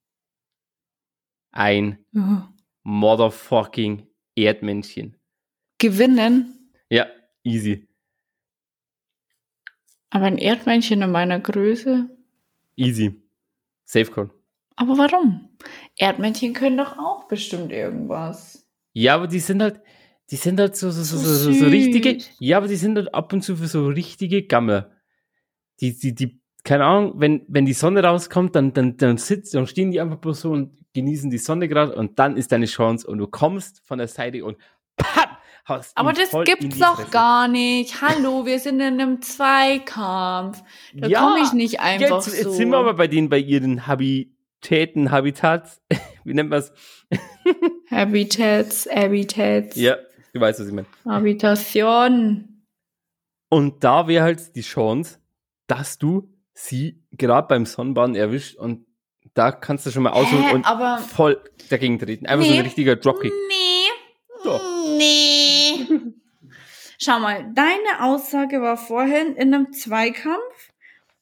[SPEAKER 5] ein
[SPEAKER 4] Uh.
[SPEAKER 5] motherfucking Erdmännchen.
[SPEAKER 4] Gewinnen,
[SPEAKER 5] Ja, easy.
[SPEAKER 4] aber ein Erdmännchen in meiner Größe.
[SPEAKER 5] Easy. Safe Call.
[SPEAKER 4] Aber warum? Erdmännchen können doch auch bestimmt irgendwas.
[SPEAKER 5] Ja, aber die sind halt, die sind halt so, so, so,
[SPEAKER 4] So
[SPEAKER 5] so, richtige, ja, aber die sind halt ab und zu für so richtige Gamme. Die, die, die, keine Ahnung, wenn, wenn die Sonne rauskommt, dann, dann, dann sitzen, dann stehen die einfach bloß so und genießen die Sonne gerade und dann ist deine Chance und du kommst von der Seite und pat, haust
[SPEAKER 4] Aber das gibt's doch gar nicht. Hallo, wir sind in einem Zweikampf. Da
[SPEAKER 5] Ja,
[SPEAKER 4] komme ich nicht einfach
[SPEAKER 5] Jetzt, jetzt
[SPEAKER 4] so.
[SPEAKER 5] sind wir aber bei denen, bei ihren Habitäten, Habitats, wie nennt man es?
[SPEAKER 4] Habitats, Habitats,
[SPEAKER 5] Ja, du weißt, was ich meine.
[SPEAKER 4] Habitation.
[SPEAKER 5] Und da wäre halt die Chance, dass du sie gerade beim Sonnenbaden erwischt und da kannst du schon mal ausholen
[SPEAKER 4] Hä,
[SPEAKER 5] und voll dagegen treten. Einfach so
[SPEAKER 4] Nee.
[SPEAKER 5] ein richtiger Dropkick.
[SPEAKER 4] Nee.
[SPEAKER 5] Doch.
[SPEAKER 4] Nee. Schau mal, deine Aussage war vorhin in einem Zweikampf.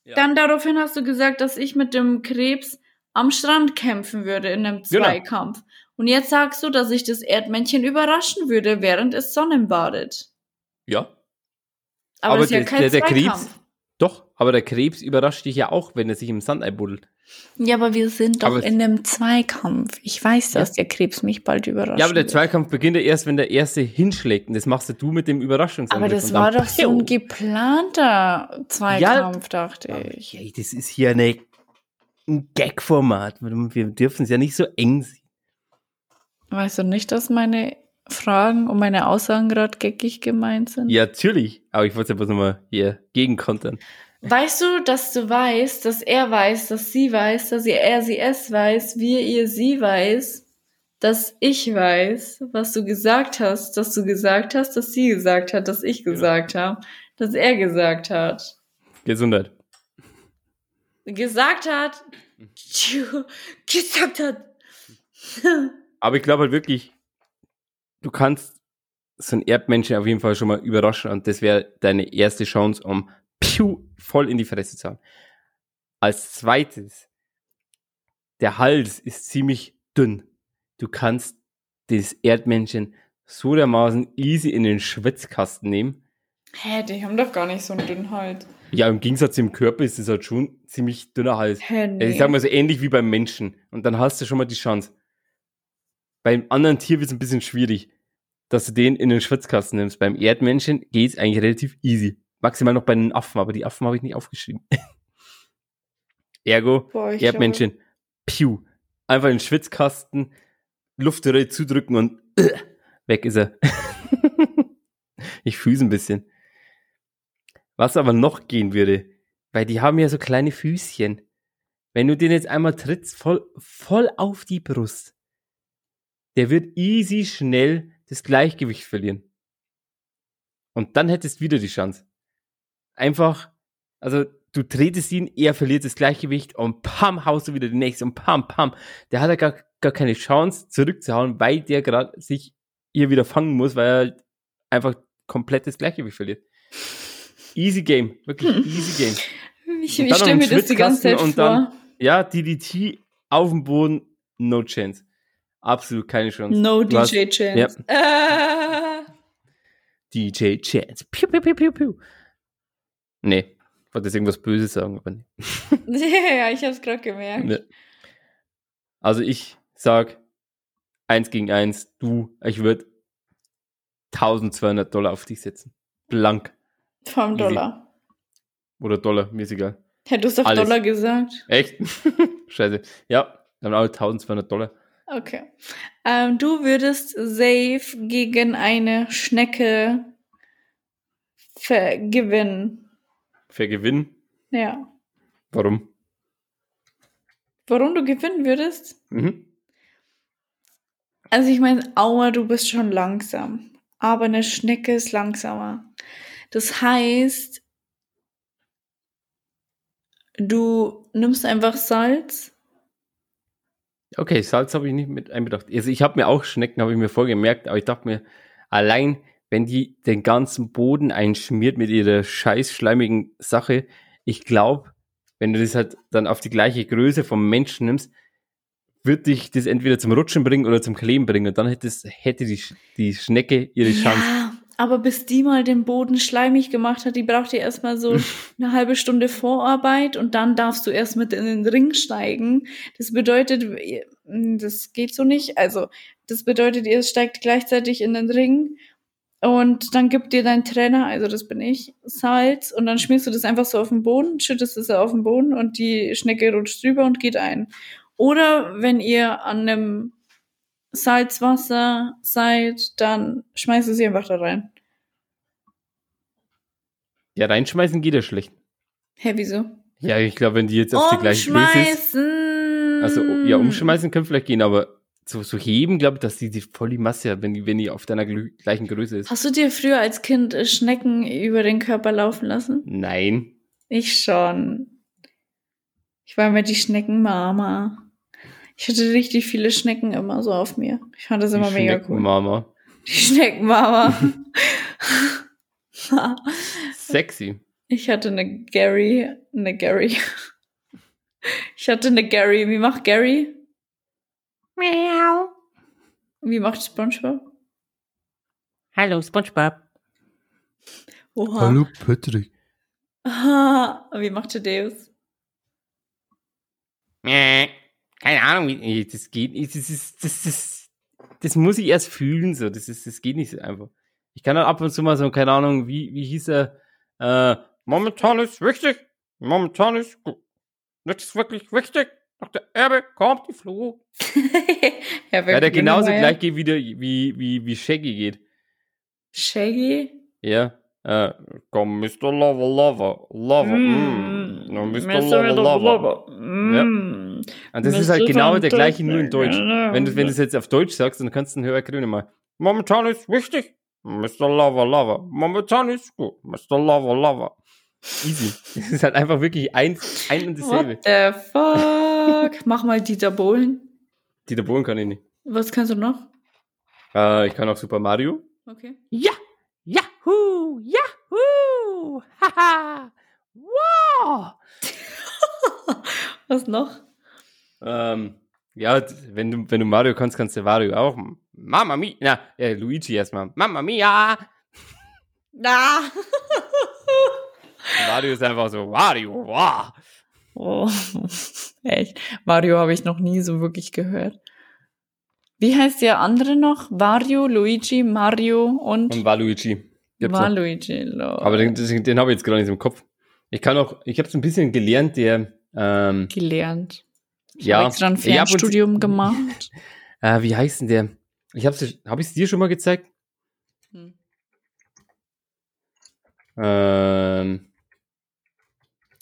[SPEAKER 5] Ja.
[SPEAKER 4] Dann daraufhin hast du gesagt, dass ich mit dem Krebs am Strand kämpfen würde in einem
[SPEAKER 5] Genau.
[SPEAKER 4] Und jetzt sagst du, dass ich das Erdmännchen überraschen würde, während es Sonnenbadet.
[SPEAKER 5] Ja.
[SPEAKER 4] Aber,
[SPEAKER 5] Aber
[SPEAKER 4] ist ja
[SPEAKER 5] der-
[SPEAKER 4] kein
[SPEAKER 5] der- der Krebs-
[SPEAKER 4] Zweikampf.
[SPEAKER 5] Doch, aber der Krebs überrascht dich ja auch, wenn er sich im Sand einbuddelt.
[SPEAKER 4] Ja, aber wir sind doch
[SPEAKER 5] Aber-
[SPEAKER 4] in einem Zweikampf. Ich weiß, dass der Krebs mich bald überrascht.
[SPEAKER 5] Ja, aber der Zweikampf beginnt ja erst, wenn der Erste hinschlägt. Und das machst ja du mit dem Überraschungsangriff.
[SPEAKER 4] Aber das war doch so ein geplanter Zweikampf, dachte ich.
[SPEAKER 5] Okay, das ist hier eine, ein Gag-Format. Wir dürfen es ja nicht so eng sehen.
[SPEAKER 4] Weißt du nicht, dass meine Fragen und meine Aussagen gerade geckig gemeint sind?
[SPEAKER 5] Ja, natürlich. Aber ich wollte es einfach nochmal hier gegenkontern.
[SPEAKER 4] Weißt du, dass du weißt, dass er weiß, dass sie weiß, dass ihr er sie es weiß, wir ihr sie weiß, dass ich weiß, was du gesagt hast, dass du gesagt hast, dass sie gesagt hat, dass ich gesagt habe, dass er gesagt hat.
[SPEAKER 5] Gesundheit.
[SPEAKER 4] Gesagt hat. Gesagt hat.
[SPEAKER 5] Aber ich glaube halt wirklich, du kannst so einen Erdmenschen auf jeden Fall schon mal überraschen und das wäre deine erste Chance, um piu, voll in die Fresse zu hauen. Als zweites, der Hals ist ziemlich dünn. Du kannst das Erdmännchen so dermaßen easy in den Schwitzkasten nehmen.
[SPEAKER 4] Hä, die haben doch gar nicht so einen dünnen Hals.
[SPEAKER 5] Ja, im Gegensatz zum Körper ist es halt schon ziemlich dünner Hals.
[SPEAKER 4] Hä, nee.
[SPEAKER 5] Also ich sag mal so ähnlich wie beim Menschen. Und dann hast du schon mal die Chance. Beim anderen Tier wird es ein bisschen schwierig, dass du den in den Schwitzkasten nimmst. Beim Erdmännchen geht es eigentlich relativ easy. Maximal noch bei den Affen, aber die Affen habe ich nicht aufgeschrieben. Ergo,
[SPEAKER 4] Boah,
[SPEAKER 5] Erdmännchen, piu. Einfach in den Schwitzkasten, Luftröhre zudrücken und äh, weg ist er. ich fühle ein bisschen. Was aber noch gehen würde, weil die haben ja so kleine Füßchen. Wenn du den jetzt einmal trittst, voll, voll auf die Brust, der wird easy schnell das Gleichgewicht verlieren. Und dann hättest du wieder die Chance. Einfach, also du tretest ihn, er verliert das Gleichgewicht und pam, haust du wieder den nächsten und pam, pam. Der hat ja gar, gar keine Chance zurückzuhauen, weil der gerade sich hier wieder fangen muss, weil er halt einfach komplett das Gleichgewicht verliert. Easy Game, wirklich easy Game.
[SPEAKER 4] Ich, ich stelle mir das die ganze Zeit vor.
[SPEAKER 5] dann- Ja, DDT auf dem Boden, no chance. Absolut keine Chance.
[SPEAKER 4] No
[SPEAKER 5] Du hast-
[SPEAKER 4] DJ Chance. Äh.
[SPEAKER 5] DJ Chance. Piu, piu, piu, piu, piu. Nee, ich wollte jetzt irgendwas Böses sagen, aber nee.
[SPEAKER 4] Ja, ja, ich hab's gerade gemerkt.
[SPEAKER 5] nee. Also ich sag, eins gegen eins, du, ich würde 1200 Dollar auf dich setzen. Blank.
[SPEAKER 4] Vom. Dollar.
[SPEAKER 5] Oder Dollar, mir ist egal.
[SPEAKER 4] Hättest du auf
[SPEAKER 5] Alles.
[SPEAKER 4] Dollar gesagt?
[SPEAKER 5] Echt? Scheiße. Ja, dann auch 1200 Dollar.
[SPEAKER 4] Okay. Ähm, du würdest safe gegen eine Schnecke ver- gewinnen.
[SPEAKER 5] Für Gewinn.
[SPEAKER 4] Ja.
[SPEAKER 5] Warum?
[SPEAKER 4] Warum du gewinnen würdest?
[SPEAKER 5] Mhm.
[SPEAKER 4] Also ich meine, Aua, du bist schon langsam. Aber eine Schnecke ist langsamer. Das heißt, du nimmst einfach Salz.
[SPEAKER 5] Okay, Salz habe ich nicht mit einbedacht. Also ich habe mir auch Schnecken, habe ich mir vorgemerkt, aber ich dachte mir, allein wenn die den ganzen Boden einschmiert mit ihrer scheiß schleimigen Sache, ich glaube, wenn du das halt dann auf die gleiche Größe vom Menschen nimmst, wird dich das entweder zum Rutschen bringen oder zum Kleben bringen. Und dann hätte, es, hätte die, die Schnecke ihre Chance.
[SPEAKER 4] Aber bis die mal den Boden schleimig gemacht hat, die braucht ja erstmal so eine halbe Stunde Vorarbeit und dann darfst du erst mit in den Ring steigen. Das bedeutet, ihr- das geht so nicht. Also, das bedeutet, ihr steigt gleichzeitig in den Ring und dann gibt dir dein Trainer, also das bin ich, Salz und dann schmierst du das einfach so auf den Boden, schüttest es auf den Boden und die Schnecke rutscht drüber und geht ein. Oder wenn ihr an einem Salzwasser seid, dann schmeißt du sie einfach da rein.
[SPEAKER 5] Ja, reinschmeißen geht ja schlecht.
[SPEAKER 4] Hä, wieso?
[SPEAKER 5] Ja, ich glaube, wenn die jetzt auf die gleiche Größe ist. Also, ja, umschmeißen kann vielleicht gehen, aber so, so heben, glaube ich, dass die, die voll die Masse hat, wenn die, wenn die auf deiner gleichen Größe ist.
[SPEAKER 4] Hast du dir früher als Kind äh, Schnecken über den Körper laufen lassen?
[SPEAKER 5] Nein.
[SPEAKER 4] Ich schon. Ich war immer die Schneckenmama. Ich hatte richtig viele Schnecken immer so auf mir. Ich fand das immer
[SPEAKER 5] Die
[SPEAKER 4] mega cool.
[SPEAKER 5] Schneckenmama.
[SPEAKER 4] Die Schneckenmama.
[SPEAKER 5] Sexy.
[SPEAKER 4] ich hatte eine Gary, eine Gary. Ich hatte eine Gary. Wie macht Gary? Miau. Wie macht SpongeBob?
[SPEAKER 8] Hallo, SpongeBob.
[SPEAKER 4] Oha.
[SPEAKER 6] Hallo Patrick.
[SPEAKER 4] Aha. Wie macht Thaddeus?
[SPEAKER 5] Äh, Keine Ahnung, wie, das geht nicht. Das, ist, das, ist, das muss ich erst fühlen, so. Das, ist, das geht nicht so einfach. Ich kann dann ab und zu mal so, keine Ahnung, wie, wie hieß er? Äh, momentan ist wichtig. Momentan ist gu- nichts wirklich wichtig. Nach der Erbe kommt die Fluch.
[SPEAKER 4] ja,
[SPEAKER 5] Ja, der genauso gleich geht, wie, der, wie, wie, wie Shaggy geht.
[SPEAKER 4] Shaggy?
[SPEAKER 5] Ja. Äh, komm, Mr. Lover, Lover, Lover. Mm. No, Mr. Lover, Lover.
[SPEAKER 4] Mm.
[SPEAKER 5] Und das ist halt genau der gleiche, nur in Deutsch. Wenn du, wenn du es jetzt auf Deutsch sagst, dann kannst du einen höher grünen mal. Momentan ist wichtig. Mr. Lover, Lover. Momentan ist gut. Mr. Lover, Lover. Easy. Das ist halt einfach wirklich ein, ein und dasselbe.
[SPEAKER 4] What the fuck? Mach mal Dieter Bohlen.
[SPEAKER 5] Dieter Bohlen kann ich nicht.
[SPEAKER 4] Was kannst du noch?
[SPEAKER 5] Äh, ich kann auch Super Mario.
[SPEAKER 4] Okay.
[SPEAKER 8] Ja! Yahoo! Yahoo! Haha! Wow!
[SPEAKER 4] Was noch?
[SPEAKER 5] Ähm, ja, wenn du, wenn du Mario kannst, kannst du Mario auch. Mama Mia. Na, äh, Luigi erstmal. Mama Mia.
[SPEAKER 4] Na.
[SPEAKER 5] Mario ist einfach so, Mario, wow.
[SPEAKER 4] Oh, echt. Mario habe ich noch nie so wirklich gehört. Wie heißt der andere noch? Wario, Luigi, Mario und,
[SPEAKER 5] Und Waluigi.
[SPEAKER 4] Waluigi. lol.
[SPEAKER 5] Aber den, den, den habe ich jetzt gerade nicht im Kopf. Ich kann auch, ich habe es ein bisschen gelernt, der, ähm,
[SPEAKER 4] gelernt. Ich
[SPEAKER 5] ja,
[SPEAKER 4] habe extra ein
[SPEAKER 5] ja,
[SPEAKER 4] Fernstudium gemacht.
[SPEAKER 5] äh, wie heißt denn der? Ich habe es, habe ich es dir schon mal gezeigt?
[SPEAKER 4] Hm.
[SPEAKER 5] Ähm,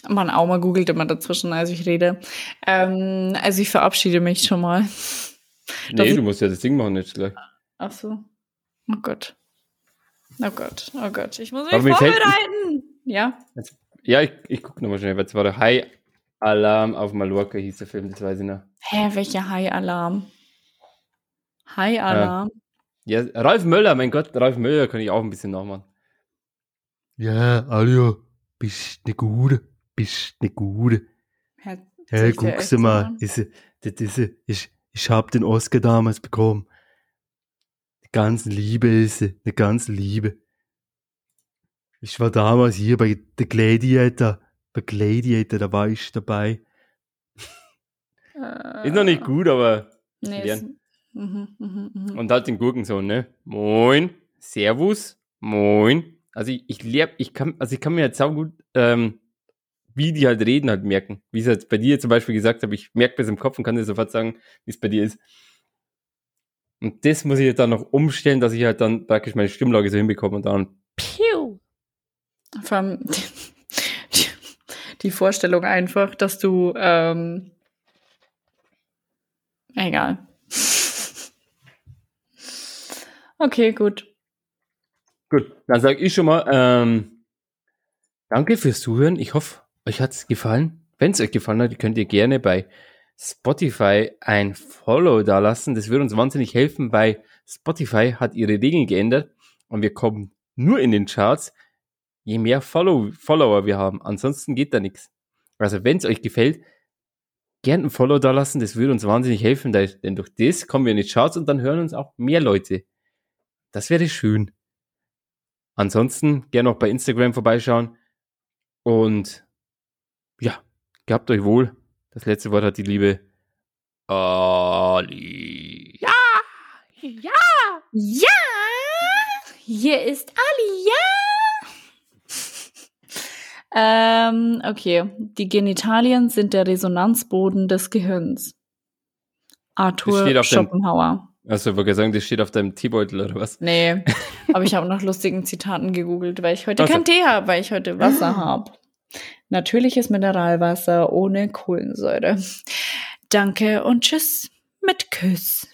[SPEAKER 4] Mein Auma googelt immer dazwischen, als ich rede. Ähm, also ich verabschiede mich schon mal.
[SPEAKER 5] nee, du musst ja das Ding machen jetzt gleich.
[SPEAKER 4] Ach so. Oh Gott. Oh Gott, oh Gott. Ich muss mich vorbereiten. Ja.
[SPEAKER 5] Ja, ich, ich gucke nochmal schnell, was war der High Alarm auf Mallorca hieß der Film, das weiß ich noch.
[SPEAKER 4] Hä, welcher High-Alarm? High-Alarm?
[SPEAKER 5] Ja, Ralf Möller, mein Gott, Ralf Möller kann ich auch ein bisschen nachmachen.
[SPEAKER 6] Ja, Aljo, bist ne Gute, bist ne Gute.
[SPEAKER 4] Hä,
[SPEAKER 6] Hey,
[SPEAKER 4] soll ich dir
[SPEAKER 6] guck's
[SPEAKER 4] echt
[SPEAKER 6] mal, ist, das ist, ich, ich hab den Oscar damals bekommen. Die ganze Liebe ist sie, eine ganze Liebe. Ich war damals hier bei The Gladiator, bei Gladiator, da war ich dabei.
[SPEAKER 4] Äh,
[SPEAKER 5] Ist noch nicht gut, aber.
[SPEAKER 4] Nee, ist, mhm, mhm, mhm.
[SPEAKER 5] Und halt den Gurkensohn, ne? Moin, Servus, moin. Also ich, ich lehr, ich kann, also ich kann mir jetzt auch gut, ähm, wie die halt reden, halt merken. Wie ich es jetzt bei dir zum Beispiel gesagt habe, ich merke das im Kopf und kann dir sofort sagen, wie es bei dir ist. Und das muss ich jetzt dann noch umstellen, dass ich halt dann praktisch meine Stimmlage so hinbekomme und dann
[SPEAKER 8] Piu!
[SPEAKER 4] Vor allem die Vorstellung einfach, dass du, ähm, egal. Okay, gut.
[SPEAKER 5] Gut, dann sage ich schon mal, ähm, danke fürs Zuhören. Ich hoffe, euch hat's gefallen. Wenn es euch gefallen hat, könnt ihr gerne bei Spotify ein Follow da lassen. Das würde uns wahnsinnig helfen, weil Spotify hat ihre Regeln geändert und wir kommen nur in den Charts, je mehr Follow Follower wir haben. Ansonsten geht da nichts. Also wenn es euch gefällt, gerne ein Follow da lassen. Das würde uns wahnsinnig helfen, denn durch das kommen wir in die Charts und dann hören uns auch mehr Leute. Das wäre schön. Ansonsten gerne auch bei Instagram vorbeischauen. Und ja, gehabt euch wohl. Das letzte Wort hat die liebe Ali.
[SPEAKER 8] Ja! Ja!
[SPEAKER 4] Ja! Hier ist Ali, ja! Ähm, okay. Die Genitalien sind der Resonanzboden des Gehirns. Arthur
[SPEAKER 5] auf dem-
[SPEAKER 4] Schopenhauer.
[SPEAKER 5] Also, ich wollte sagen, das steht auf deinem Teebeutel oder was?
[SPEAKER 4] Nee, aber ich habe nach lustigen Zitaten gegoogelt, weil ich heute
[SPEAKER 5] so.
[SPEAKER 4] keinen Tee habe, weil ich heute Wasser habe. Natürliches Mineralwasser ohne Kohlensäure. Danke und tschüss mit Küss.